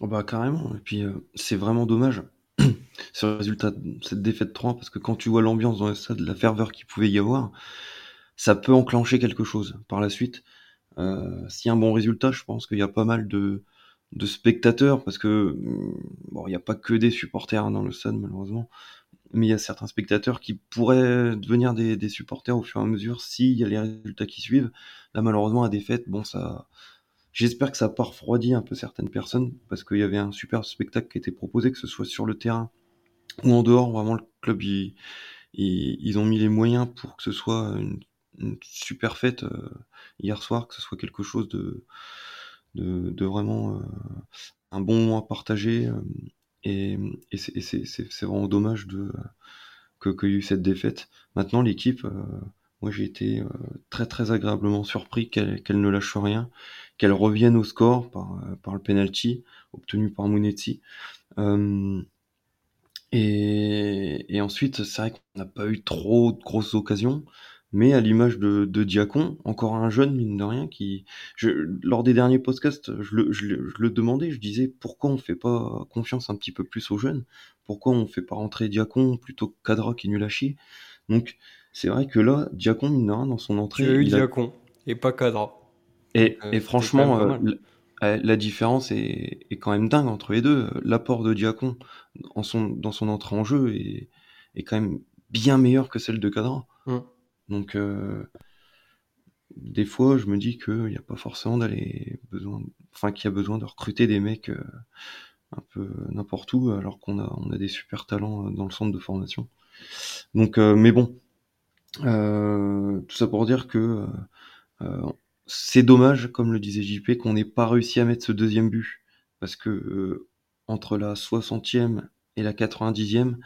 Oh bah carrément. Et puis c'est vraiment dommage ce résultat, cette défaite 3, parce que quand tu vois l'ambiance dans le stade, la ferveur qu'il pouvait y avoir, ça peut enclencher quelque chose par la suite. S'il y a un bon résultat, je pense qu'il y a pas mal de, spectateurs, parce que mm, bon, il n'y a pas que des supporters hein, dans le stade malheureusement, mais il y a certains spectateurs qui pourraient devenir des, supporters au fur et à mesure s'il y a les résultats qui suivent. Là malheureusement à défaite, bon ça, j'espère que ça n'a pas refroidi un peu certaines personnes, parce qu'il y avait un super spectacle qui était proposé, que ce soit sur le terrain ou en dehors. Vraiment le club ils, ont mis les moyens pour que ce soit une, super fête euh, hier soir, que ce soit quelque chose de de, vraiment euh, un bon moment à partager. Euh, et, c'est vraiment dommage de qu'il y ait eu cette défaite. Maintenant, l'équipe, moi j'ai été très très agréablement surpris qu'elle ne lâche rien, qu'elle revienne au score par, par le penalty obtenu par Munetti. et, et, ensuite, c'est vrai qu'on n'a pas eu trop de grosses occasions, mais à l'image de, de Diacon, encore un jeune, mine de rien, qui, je, lors des derniers podcasts, je le, je, le, je le demandais, je disais pourquoi on fait pas confiance un petit peu plus aux jeunes, pourquoi on fait pas rentrer Diacon plutôt que Cadra qui est nul à chier. Donc, c'est vrai que là, Diacon, mine de rien, dans son entrée. Eu il a- Diacon et pas Cadra. Et, Euh, et franchement, euh, la, différence est, est quand même dingue entre les deux. L'apport de Diacon en son, dans son entrée en jeu est, est quand même bien meilleur que celle de Cadra. Mm. Donc, euh, des fois, je me dis qu'il n'y a pas forcément d'aller besoin, enfin, qu'il y a besoin de recruter des mecs euh, un peu n'importe où, alors qu'on a, on a des super talents dans le centre de formation. Donc, euh, mais bon, euh, tout ça pour dire que c'est dommage, comme le disait JP, qu'on n'ait pas réussi à mettre ce deuxième but. Parce que euh, entre la 60e et la 90e,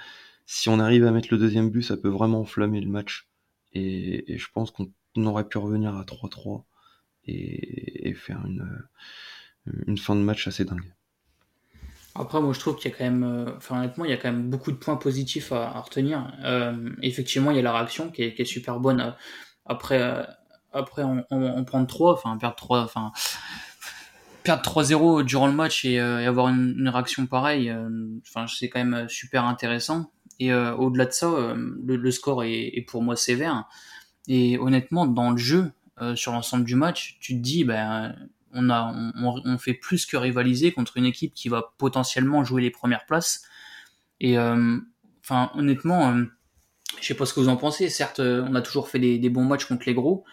si on arrive à mettre le deuxième but, ça peut vraiment enflammer le match. Et, je pense qu'on aurait pu revenir à 3-3 et, faire une, euh, une fin de match assez dingue. Après, moi, je trouve qu'il y a quand même, euh, enfin, honnêtement, il y a quand même beaucoup de points positifs à, retenir. Effectivement, il y a la réaction qui est, super bonne après, après on, on, on prendre 3, enfin, perdre 3, enfin, perdre 3-0 durant le match et, euh, et avoir une, une réaction pareille, euh, enfin, c'est quand même super intéressant. Et euh, au-delà de ça, euh, le, le score est, est pour moi sévère. Et honnêtement, dans le jeu, euh, sur l'ensemble du match, tu te dis, ben, on, a, on, on fait plus que rivaliser contre une équipe qui va potentiellement jouer les premières places. Et euh, enfin, honnêtement, euh, je sais pas ce que vous en pensez. Certes, euh, on a toujours fait des, des bons matchs contre les gros,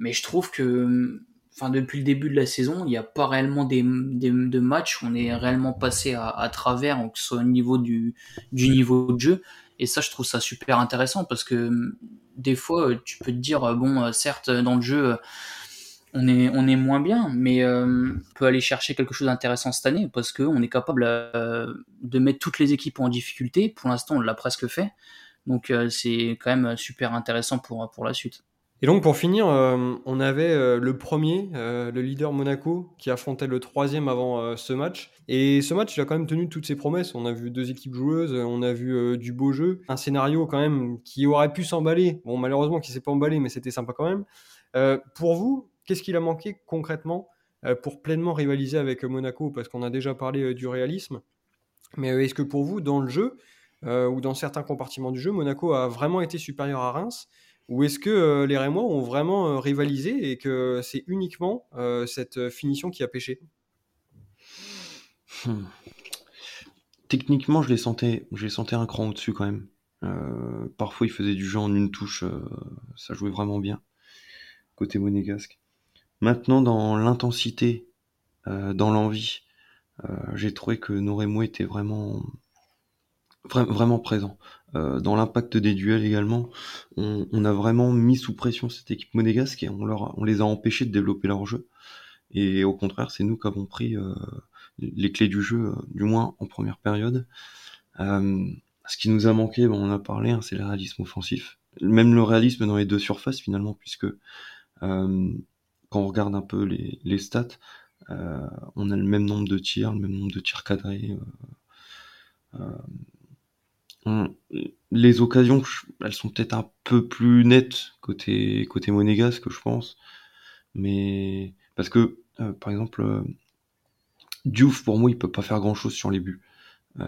mais je trouve que, enfin, depuis le début de la saison, il n'y a pas réellement des, des de matchs où on est réellement passé à, à travers, que ce soit au niveau du, du niveau de jeu. Et ça, je trouve ça super intéressant parce que des fois, tu peux te dire, bon, certes, dans le jeu, on est, on est moins bien, mais euh, on peut aller chercher quelque chose d'intéressant cette année parce qu'on est capable euh, de mettre toutes les équipes en difficulté. Pour l'instant, on l'a presque fait. Donc, euh, c'est quand même super intéressant pour, pour la suite. Et donc pour finir, euh, on avait euh, le premier, euh, le leader Monaco, qui affrontait le troisième avant ce match. Et ce match, il a quand même tenu toutes ses promesses. On a vu deux équipes joueuses, on a vu du beau jeu, un scénario quand même qui aurait pu s'emballer. Bon, malheureusement, qui s'est pas emballé, mais c'était sympa quand même. Pour vous, qu'est-ce qu'il a manqué concrètement pour pleinement rivaliser avec Monaco? Parce qu'on a déjà parlé du réalisme. Mais est-ce que pour vous, dans le jeu, ou dans certains compartiments du jeu, Monaco a vraiment été supérieur à Reims? Ou est-ce que euh, les Rémois ont vraiment euh, rivalisé et que c'est uniquement euh, cette finition qui a pêché? Hmm. Techniquement, je les sentais, je sentais un cran au-dessus quand même. Parfois, ils faisaient du jeu en une touche, ça jouait vraiment bien côté monégasque. Maintenant, dans l'intensité, dans l'envie, j'ai trouvé que nos Rémois étaient vraiment, vra vraiment présents. Euh, dans l'impact des duels également, on, on, a vraiment mis sous pression cette équipe monégasque et on, leur, on les a empêchés de développer leur jeu. Et au contraire, c'est nous qui avons pris euh, les clés du jeu, du moins en première période. Euh, ce qui nous a manqué, bon, on en a parlé, hein, c'est le réalisme offensif. Même le réalisme dans les deux surfaces finalement, puisque euh, quand on regarde un peu les, les stats, euh, on a le même nombre de tirs, le même nombre de tirs cadrés. euh, les occasions, elles sont peut-être un peu plus nettes côté côté monégasque, je pense. Mais parce que, euh, par exemple, euh, Diouf, pour moi, il peut pas faire grand-chose sur les buts. Euh,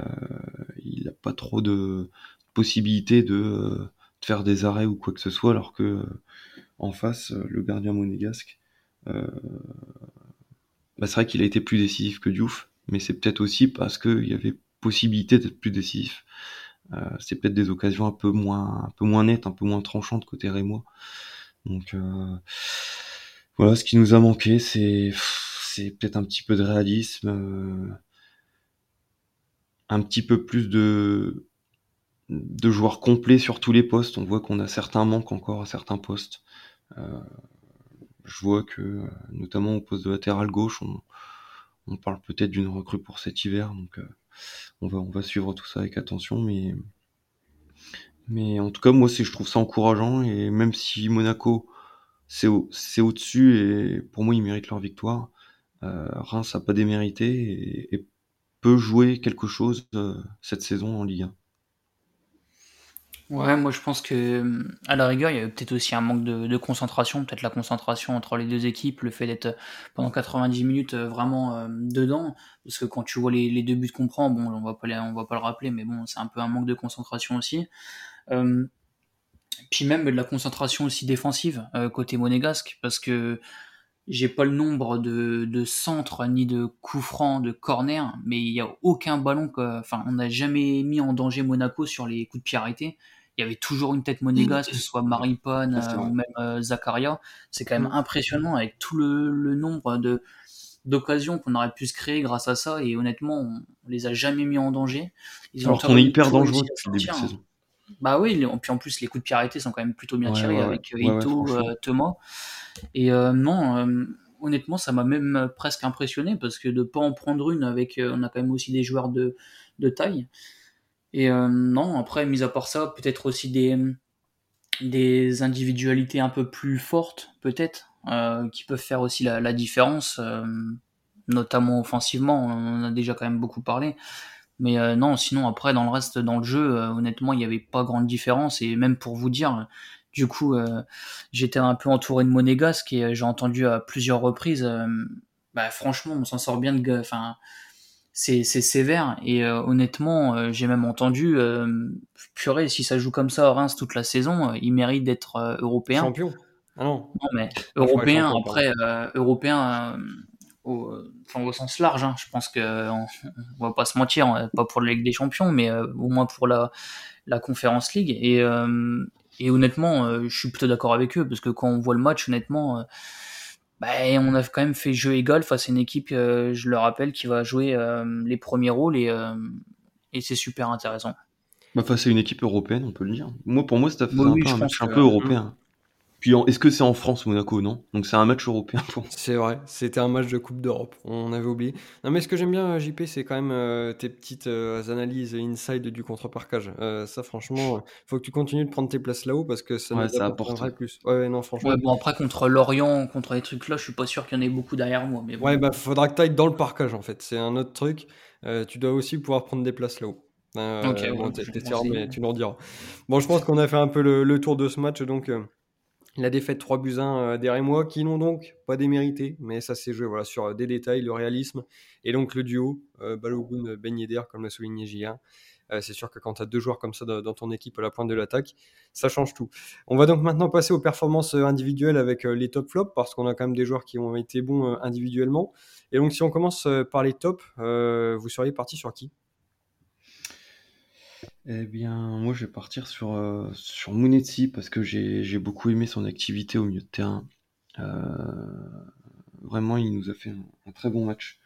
il n'a pas trop de possibilités de, de, faire des arrêts ou quoi que ce soit, alors que en face, le gardien monégasque, bah, c'est vrai qu'il a été plus décisif que Diouf, mais c'est peut-être aussi parce qu'il y avait possibilité d'être plus décisif. Euh, c'est peut-être des occasions un peu moins, un peu moins nettes, un peu moins tranchantes côté Rémois. Donc euh, voilà, ce qui nous a manqué, c'est c'est peut-être un petit peu de réalisme, euh, un petit peu plus de de joueurs complets sur tous les postes. On voit qu'on a certains manques encore à certains postes. Euh, je vois que notamment au poste de latéral gauche, on, on parle peut-être d'une recrue pour cet hiver, donc euh, on va suivre tout ça avec attention, mais en tout cas moi je trouve ça encourageant et même si Monaco c'est au, c'est au-dessus et pour moi ils méritent leur victoire. Euh, Reims n'a pas démérité et, et, peut jouer quelque chose euh, cette saison en Ligue 1. Ouais, moi je pense que à la rigueur, il y a peut-être aussi un manque de, concentration, peut-être la concentration entre les deux équipes, le fait d'être pendant 90 minutes euh, vraiment euh, dedans, parce que quand tu vois les, deux buts qu'on prend, bon, on va pas on va pas le rappeler, mais bon, c'est un peu un manque de concentration aussi. Euh, puis même de la concentration aussi défensive côté monégasque, parce que j'ai pas le nombre de, centres ni de coups francs, de corners, mais il y a aucun ballon que, enfin, on n'a jamais mis en danger Monaco sur les coups de pied arrêtés il y avait toujours une tête monégasque, que ce soit Maripone euh, ou même euh, Zakaria. C'est quand même mm. impressionnant avec tout le, nombre de d'occasions qu'on aurait pu se créer grâce à ça et honnêtement on, les a jamais mis en danger. Ils Alors qu'on est hyper dangereux depuis le début de saison. Bah oui, puis en plus les coups de pied arrêtés sont quand même plutôt bien tirés avec Ito, Thomas. Et euh, non, honnêtement ça m'a même presque impressionné parce que de pas en prendre une avec, on a quand même aussi des joueurs de, de taille. Et euh, non, après, mis à part ça, peut-être aussi des, des individualités un peu plus fortes, peut-être, euh, qui peuvent faire aussi la, la différence, euh, notamment offensivement. On en a déjà quand même beaucoup parlé. Mais non, sinon, après, dans le reste, dans le jeu, honnêtement, il n'y avait pas grande différence. Et même pour vous dire, du coup, j'étais un peu entouré de monégasque et j'ai entendu à plusieurs reprises, bah, franchement, on s'en sort bien de. Enfin, c'est sévère. Et euh, honnêtement euh, j'ai même entendu euh, purée si ça joue comme ça à Reims toute la saison il mérite d'être européen. Champion. Ah non. Non mais européen après européen au, enfin, au sens large hein. je pense que on, va pas se mentir pas pour la Ligue des Champions mais au moins pour la la Conférence League. Et et honnêtement je suis plutôt d'accord avec eux parce que quand on voit le match honnêtement bah, on a quand même fait jeu égal face à une équipe, euh, je le rappelle, qui va jouer euh, les premiers rôles et, euh, et c'est super intéressant. Bah, face à une équipe européenne, on peut le dire. Moi, pour moi, c'est un, match un peu européen. Puis est-ce que c'est en France, Monaco, non? Donc c'est un match européen pour C'est vrai, c'était un match de Coupe d'Europe, on avait oublié. Non mais ce que j'aime bien, JP, c'est quand même euh, tes petites euh, analyses inside du contre-parcage. Euh, ça franchement, faut que tu continues de prendre tes places là-haut parce que ça, ouais, ça apporte plus. Ouais, non, franchement. bon après contre Lorient, contre les trucs là, je suis pas sûr qu'il y en ait beaucoup derrière moi. Mais Ouais, bah faudra que tu ailles dans le parcage en fait, c'est un autre truc. tu dois aussi pouvoir prendre des places là-haut. ok, bon, mais tu nous rediras. Bon, je pense qu'on a fait un peu le, le tour de ce match, donc la défaite 3 buts 1 euh, derrière moi, qui n'ont donc pas démérité, mais ça s'est joué voilà, sur euh, des détails, le réalisme, et donc le duo euh, Balogun Ben Yedder, comme l'a souligné J1. c'est sûr que quand tu as deux joueurs comme ça dans, ton équipe à la pointe de l'attaque, ça change tout. On va donc maintenant passer aux performances individuelles avec les top flops, parce qu'on a quand même des joueurs qui ont été bons individuellement. Et donc si on commence par les tops, vous seriez parti sur qui? Eh bien, moi, je vais partir sur, euh, Munetsi parce que j'ai beaucoup aimé son activité au milieu de terrain. Euh, vraiment, il nous a fait un, très bon match.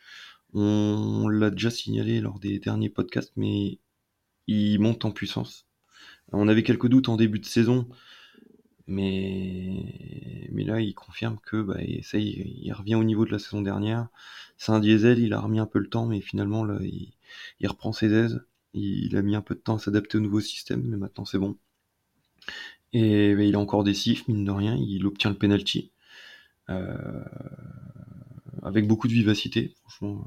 On, l'a déjà signalé lors des derniers podcasts, mais il monte en puissance. On avait quelques doutes en début de saison, mais, mais là, il confirme que bah, ça il revient au niveau de la saison dernière. C'est un diesel, il a remis un peu le temps, mais finalement, là, il reprend ses aises. Il, a mis un peu de temps à s'adapter au nouveau système, mais maintenant c'est bon. Et il a encore des sifs, mine de rien, il obtient le penalty. Euh, avec beaucoup de vivacité, franchement.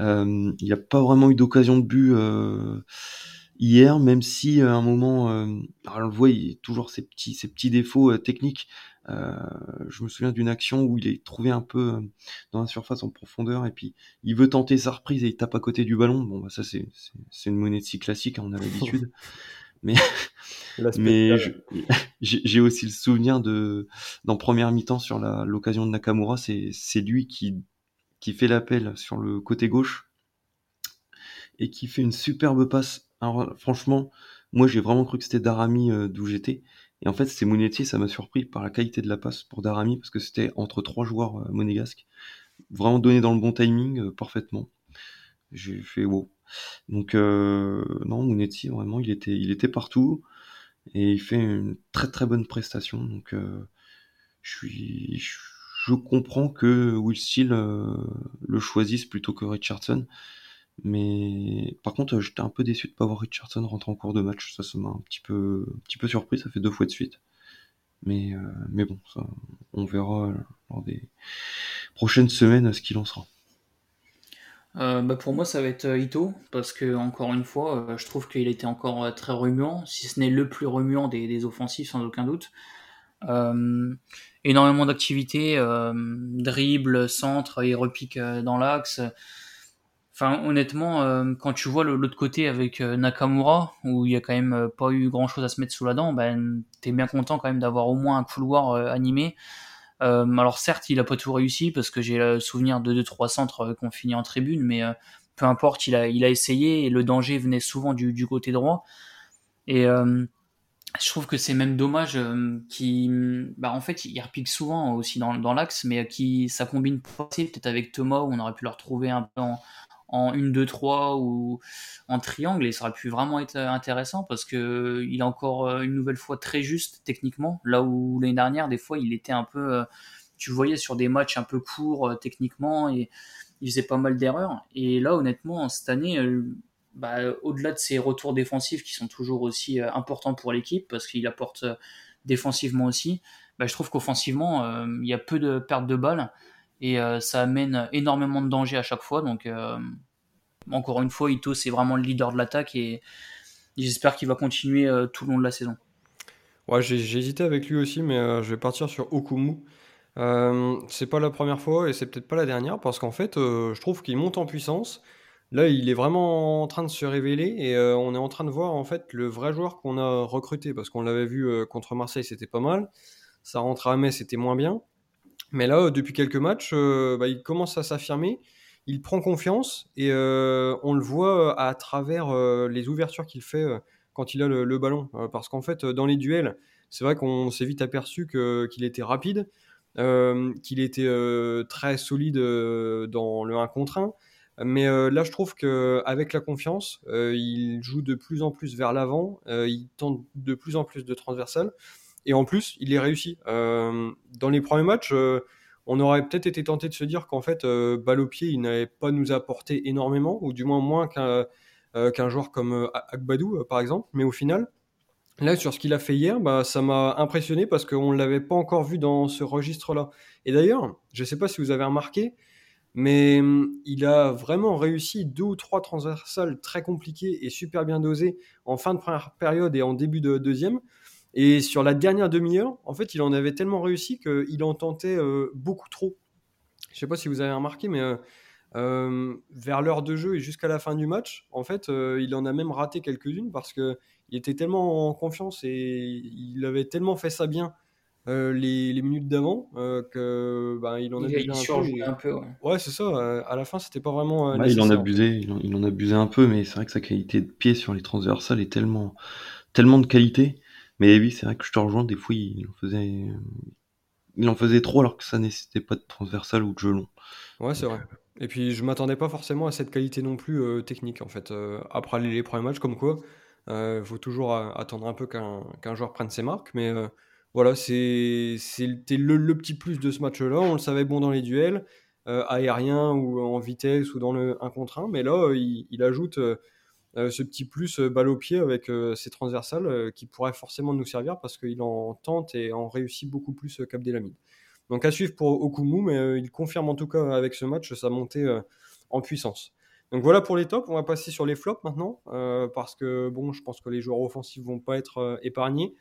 Euh, il n'y a pas vraiment eu d'occasion de but euh, hier, même si à un moment, on le voit, il a toujours ces petits, ces petits défauts techniques. Euh, je me souviens d'une action où il est trouvé un peu euh, dans la surface en profondeur et puis il veut tenter sa reprise et il tape à côté du ballon. Bon, bah ça c'est une monnaie de si classique, hein, on a l'habitude. mais mais j'ai aussi le souvenir de dans première mi-temps sur l'occasion de Nakamura, c'est lui qui qui fait l'appel sur le côté gauche et qui fait une superbe passe. Alors franchement, moi j'ai vraiment cru que c'était Darami euh, d'où j'étais et en fait, c'est Monetti, ça m'a surpris par la qualité de la passe pour Darami, parce que c'était entre trois joueurs euh, monégasques. Vraiment donné dans le bon timing, euh, parfaitement. J'ai fait wow. Donc, euh, non, Monetti, vraiment, il était, il était partout. Et il fait une très très bonne prestation. Donc, je suis. Je comprends que Will Steele le choisisse plutôt que Richardson. Mais par contre, j'étais un peu déçu de pas voir Richardson rentrer en cours de match. Ça, ça m'a un petit peu, un petit peu surpris. Ça fait deux fois de suite. Mais, euh, mais bon, on verra lors des prochaines semaines ce qu'il en sera. euh, bah pour moi, ça va être Ito, parce que, encore une fois, je trouve qu'il était encore très remuant, si ce n'est le plus remuant des, des, offensifs, sans aucun doute. énormément d'activités, dribble, centre et repique dans l'axe. Enfin, honnêtement, euh, quand tu vois l'autre côté avec euh, Nakamura, où il y a quand même euh, pas eu grand chose à se mettre sous la dent, ben t'es bien content quand même d'avoir au moins un couloir animé. alors certes, il a pas tout réussi parce que j'ai le souvenir de deux trois centres qu'on finit en tribune, mais peu importe, il a il a essayé et le danger venait souvent du, du côté droit. Et je trouve que c'est même dommage qui, bah en fait, il repique souvent aussi dans, dans l'axe, mais qui ça combine pas peut-être avec Thomas où on aurait pu le retrouver un peu en, en 1, 2, 3 ou en triangle et ça aurait pu vraiment être intéressant parce que il est encore euh, une nouvelle fois très juste techniquement. Là où l'année dernière des fois il était un peu euh, tu voyais sur des matchs un peu courts euh, techniquement et il faisait pas mal d'erreurs. Et là honnêtement cette année bah, au-delà de ses retours défensifs qui sont toujours aussi importants pour l'équipe parce qu'il apporte défensivement aussi bah, je trouve qu'offensivement il y a peu de pertes de balles et euh, ça amène énormément de danger à chaque fois. Donc, euh, encore une fois, Ito, c'est vraiment le leader de l'attaque et j'espère qu'il va continuer euh, tout le long de la saison. Ouais, j'ai hésité avec lui aussi, mais je vais partir sur Okumu. C'est pas la première fois et c'est peut-être pas la dernière parce qu'en fait, je trouve qu'il monte en puissance. Là, il est vraiment en train de se révéler et on est en train de voir en fait le vrai joueur qu'on a recruté parce qu'on l'avait vu contre Marseille, c'était pas mal. Ça rentre à Metz, c'était moins bien. Mais là, depuis quelques matchs, euh, bah, il commence à s'affirmer, il prend confiance et euh, on le voit euh, à travers les ouvertures qu'il fait quand il a le, ballon. parce qu'en fait, dans les duels, c'est vrai qu'on s'est vite aperçu qu'il était rapide, qu'il était très solide dans le 1 contre 1. Mais là, je trouve qu'avec la confiance, il joue de plus en plus vers l'avant, il tente de plus en plus de transversal. Et en plus, il est réussi. Euh, dans les premiers matchs, euh, on aurait peut-être été tenté de se dire qu'en fait, euh, balle au pied, il n'avait pas nous apporté énormément, ou du moins moins qu'un qu'un joueur comme Agbadou, par exemple. Mais au final, là, sur ce qu'il a fait hier, bah, ça m'a impressionné parce qu'on ne l'avait pas encore vu dans ce registre-là. Et d'ailleurs, je ne sais pas si vous avez remarqué, mais hum, il a vraiment réussi deux ou trois transversales très compliquées et super bien dosées en fin de première période et en début de deuxième. Et sur la dernière demi-heure, en fait, il en avait tellement réussi qu'il en tentait euh, beaucoup trop. Je ne sais pas si vous avez remarqué, mais euh, euh, vers l'heure de jeu et jusqu'à la fin du match, en fait, il en a même raté quelques-unes parce qu'il était tellement en confiance et il avait tellement fait ça bien les, minutes d'avant que ben, il en a il un, peu. ouais, ouais c'est ça. à la fin, c'était pas vraiment. il en abusait, il en, il en abusait un peu, mais c'est vrai que sa qualité de pied sur les transversales est tellement, tellement de qualité mais oui, c'est vrai que je te rejoins, des fois, il en faisait, il en faisait trop alors que ça nécessitait pas de transversal ou de gelon. Ouais, c'est vrai. Et puis, je m'attendais pas forcément à cette qualité non plus euh, technique, en fait. Euh, après les, premiers matchs, comme quoi, il euh, faut toujours attendre un peu qu'un joueur prenne ses marques. Mais voilà, c'était le, le, petit plus de ce match-là. On le savait bon dans les duels, aériens ou en vitesse ou dans le 1 contre 1. Mais là, il, il ajoute euh, ce petit plus euh, balle au pied avec euh, ses transversales qui pourrait forcément nous servir parce qu'il en tente et en réussit beaucoup plus qu'Abdelhamid. Donc à suivre pour Okumu, mais il confirme en tout cas avec ce match sa montée en puissance. Donc voilà pour les tops, on va passer sur les flops maintenant, parce que bon, je pense que les joueurs offensifs vont pas être épargnés.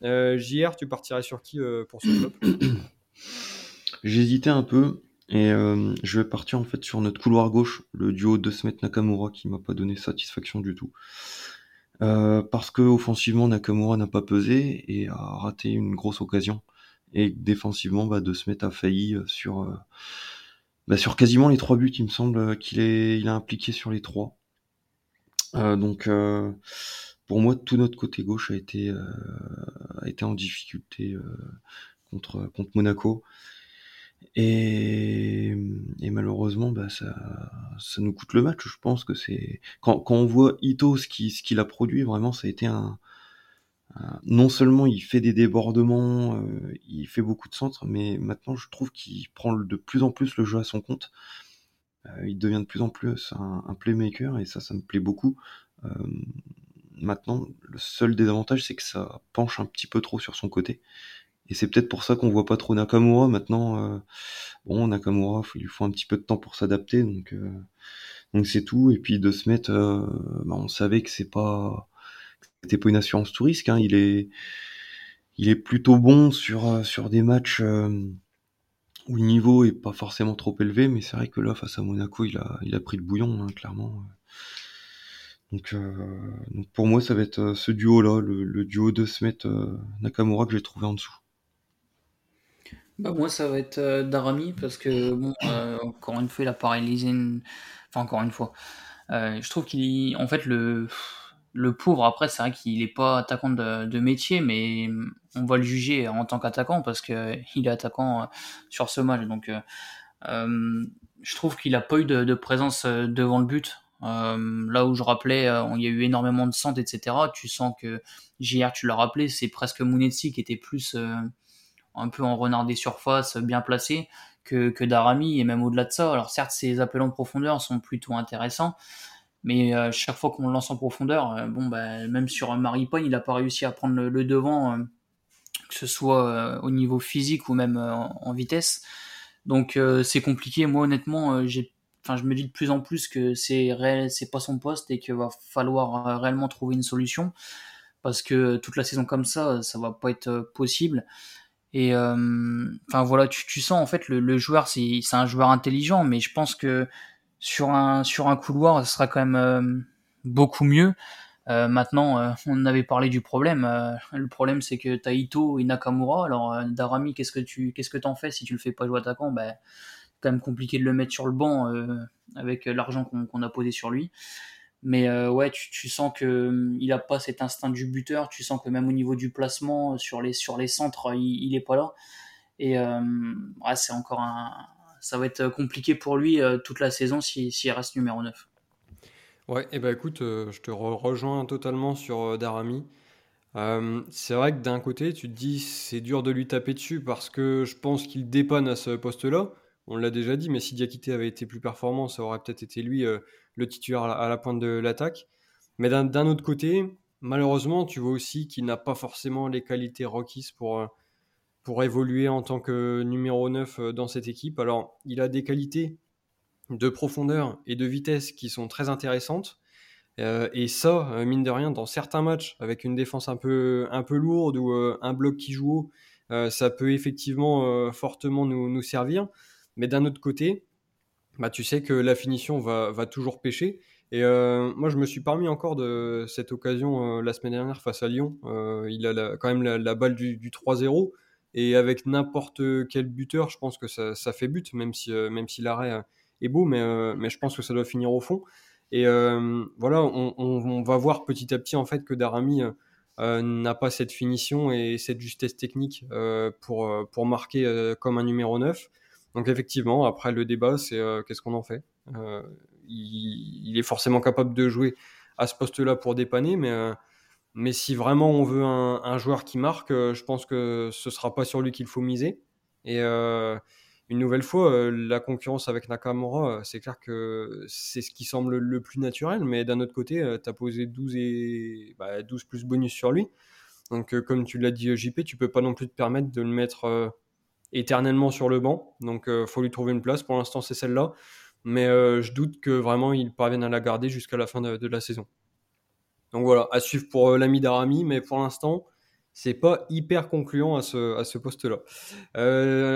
JR, tu partirais sur qui pour ce flop? J'hésitais un peu. Et euh, je vais partir en fait sur notre couloir gauche, le duo de Smet Nakamura qui m'a pas donné satisfaction du tout. Euh, parce que offensivement Nakamura n'a pas pesé et a raté une grosse occasion. Et défensivement, bah, De Smet a failli euh, sur, bah, sur quasiment les trois buts, il me semble qu'il est, il a impliqué sur les trois. donc pour moi, tout notre côté gauche a été, a été en difficulté contre, contre Monaco. Et, et malheureusement, bah, ça, ça nous coûte le match. Je pense que c'est quand, quand on voit Ito ce qu'il ce a produit, vraiment, ça a été un, non seulement il fait des débordements, euh, il fait beaucoup de centres, mais maintenant je trouve qu'il prend de plus en plus le jeu à son compte. Euh, il devient de plus en plus un, un, playmaker et ça, ça me plaît beaucoup. Euh, maintenant, le seul désavantage, c'est que ça penche un petit peu trop sur son côté. Et c'est peut-être pour ça qu'on voit pas trop Nakamura maintenant. Euh, bon, Nakamura, il lui faut un petit peu de temps pour s'adapter, donc euh, c'est tout. Et puis de se mettre, bah, on savait que c'est pas, c'était pas une assurance tout. Hein. Il est, plutôt bon sur sur des matchs où le niveau est pas forcément trop élevé, mais c'est vrai que là face à Monaco, il a pris le bouillon hein, clairement. Donc, pour moi, ça va être ce duo-là, le, duo de Smet Nakamura que j'ai trouvé en dessous. Bah moi, ça va être Darami parce que bon, encore une fois, il a paralysé une Enfin, encore une fois. Euh, je trouve qu'il. En fait, le, le pauvre, après, c'est vrai qu'il n'est pas attaquant de, métier, mais on va le juger en tant qu'attaquant parce qu'il est attaquant euh, sur ce match. Donc, euh, je trouve qu'il n'a pas eu de, présence devant le but. là où je rappelais, il y a eu énormément de centres, etc. Tu sens que JR, tu l'as rappelé, c'est presque Mounetsi qui était plus un peu en renard des surfaces, bien placé que, que Darami et même au-delà de ça. Alors certes, ses appels en profondeur sont plutôt intéressants, mais euh, chaque fois qu'on le lance en profondeur, euh, bon, bah, même sur Maripone, il n'a pas réussi à prendre le, devant, euh, que ce soit au niveau physique ou même en vitesse. Donc c'est compliqué. Moi, honnêtement, j'ai Enfin, je me dis de plus en plus que c'est réel, c'est pas son poste et qu'il va falloir réellement trouver une solution parce que toute la saison comme ça, ça va pas être possible. Et euh, enfin voilà, tu, tu, sens en fait le, le joueur, c'est un joueur intelligent, mais je pense que sur un sur un couloir, ce sera quand même euh, beaucoup mieux. Euh, maintenant, on avait parlé du problème. le problème, c'est que Taito et Nakamura. Alors, Darami, qu'est-ce que tu qu'est-ce que t'en fais si tu le fais pas jouer attaquant? Ben, quand même compliqué de le mettre sur le banc avec l'argent qu'on a posé sur lui. Mais euh, ouais, tu, sens que hum, il a pas cet instinct du buteur. Tu sens que même au niveau du placement sur les sur les centres, il, il est pas là. Et euh, ouais, c'est encore un, ça va être compliqué pour lui euh, toute la saison s'il si, reste numéro 9. Ouais, et ben écoute, je te rejoins totalement sur Darami. c'est vrai que d'un côté, tu te dis c'est dur de lui taper dessus parce que je pense qu'il dépanne à ce poste-là. On l'a déjà dit, mais si Diakité avait été plus performant, ça aurait peut-être été lui le titulaire à la pointe de l'attaque. Mais d'un autre côté, malheureusement, tu vois aussi qu'il n'a pas forcément les qualités requises pour, euh, pour évoluer en tant que numéro 9 euh, dans cette équipe. Alors, il a des qualités de profondeur et de vitesse qui sont très intéressantes. Euh, et ça, mine de rien, dans certains matchs, avec une défense un peu, un peu lourde ou un bloc qui joue haut, ça peut effectivement fortement nous, nous, servir. Mais d'un autre côté, bah, tu sais que la finition va, va toujours pêcher. Et euh, moi, je me suis parmi encore de cette occasion euh, la semaine dernière face à Lyon. Euh, il a quand même la, balle du, 3-0. Et avec n'importe quel buteur, je pense que ça, ça fait but, même si, même si l'arrêt est beau, mais, mais je pense que ça doit finir au fond. Et voilà, on, on, va voir petit à petit en fait que Darami n'a pas cette finition et cette justesse technique pour, pour marquer comme un numéro 9. Donc effectivement, après le débat, c'est euh, qu'est-ce qu'on en fait? Euh, il, est forcément capable de jouer à ce poste-là pour dépanner, mais, euh, mais si vraiment on veut un, joueur qui marque, je pense que ce sera pas sur lui qu'il faut miser. Et une nouvelle fois, la concurrence avec Nakamura, c'est clair que c'est ce qui semble le plus naturel, mais d'un autre côté, tu as posé 12, et, 12 bah, plus bonus sur lui. Donc, comme tu l'as dit, JP, tu peux pas non plus te permettre de le mettre éternellement sur le banc. Donc, il euh, faut lui trouver une place. Pour l'instant, c'est celle-là. Mais euh, je doute que vraiment il parvienne à la garder jusqu'à la fin de, la saison. Donc voilà, à suivre pour euh, l'ami d'Arami, mais pour l'instant, c'est pas hyper concluant à ce, poste-là.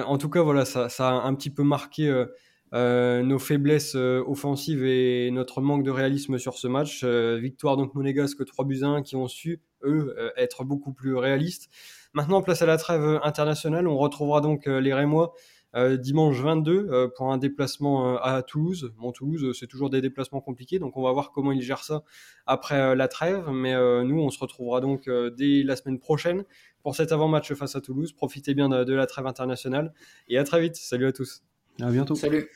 en tout cas, voilà, ça, ça, a un petit peu marqué nos faiblesses offensives et notre manque de réalisme sur ce match. victoire donc monégasque 3 buts 1 qui ont su, eux, être beaucoup plus réalistes. Maintenant, place à la trêve internationale. On retrouvera donc euh, les Rémois euh, dimanche 22 euh, pour un déplacement à Toulouse. Bon, Toulouse, c'est toujours des déplacements compliqués, donc on va voir comment ils gèrent ça après la trêve. Mais nous, on se retrouvera donc dès la semaine prochaine pour cet avant-match face à Toulouse. Profitez bien de, de la trêve internationale et à très vite. Salut à tous. À bientôt. Salut.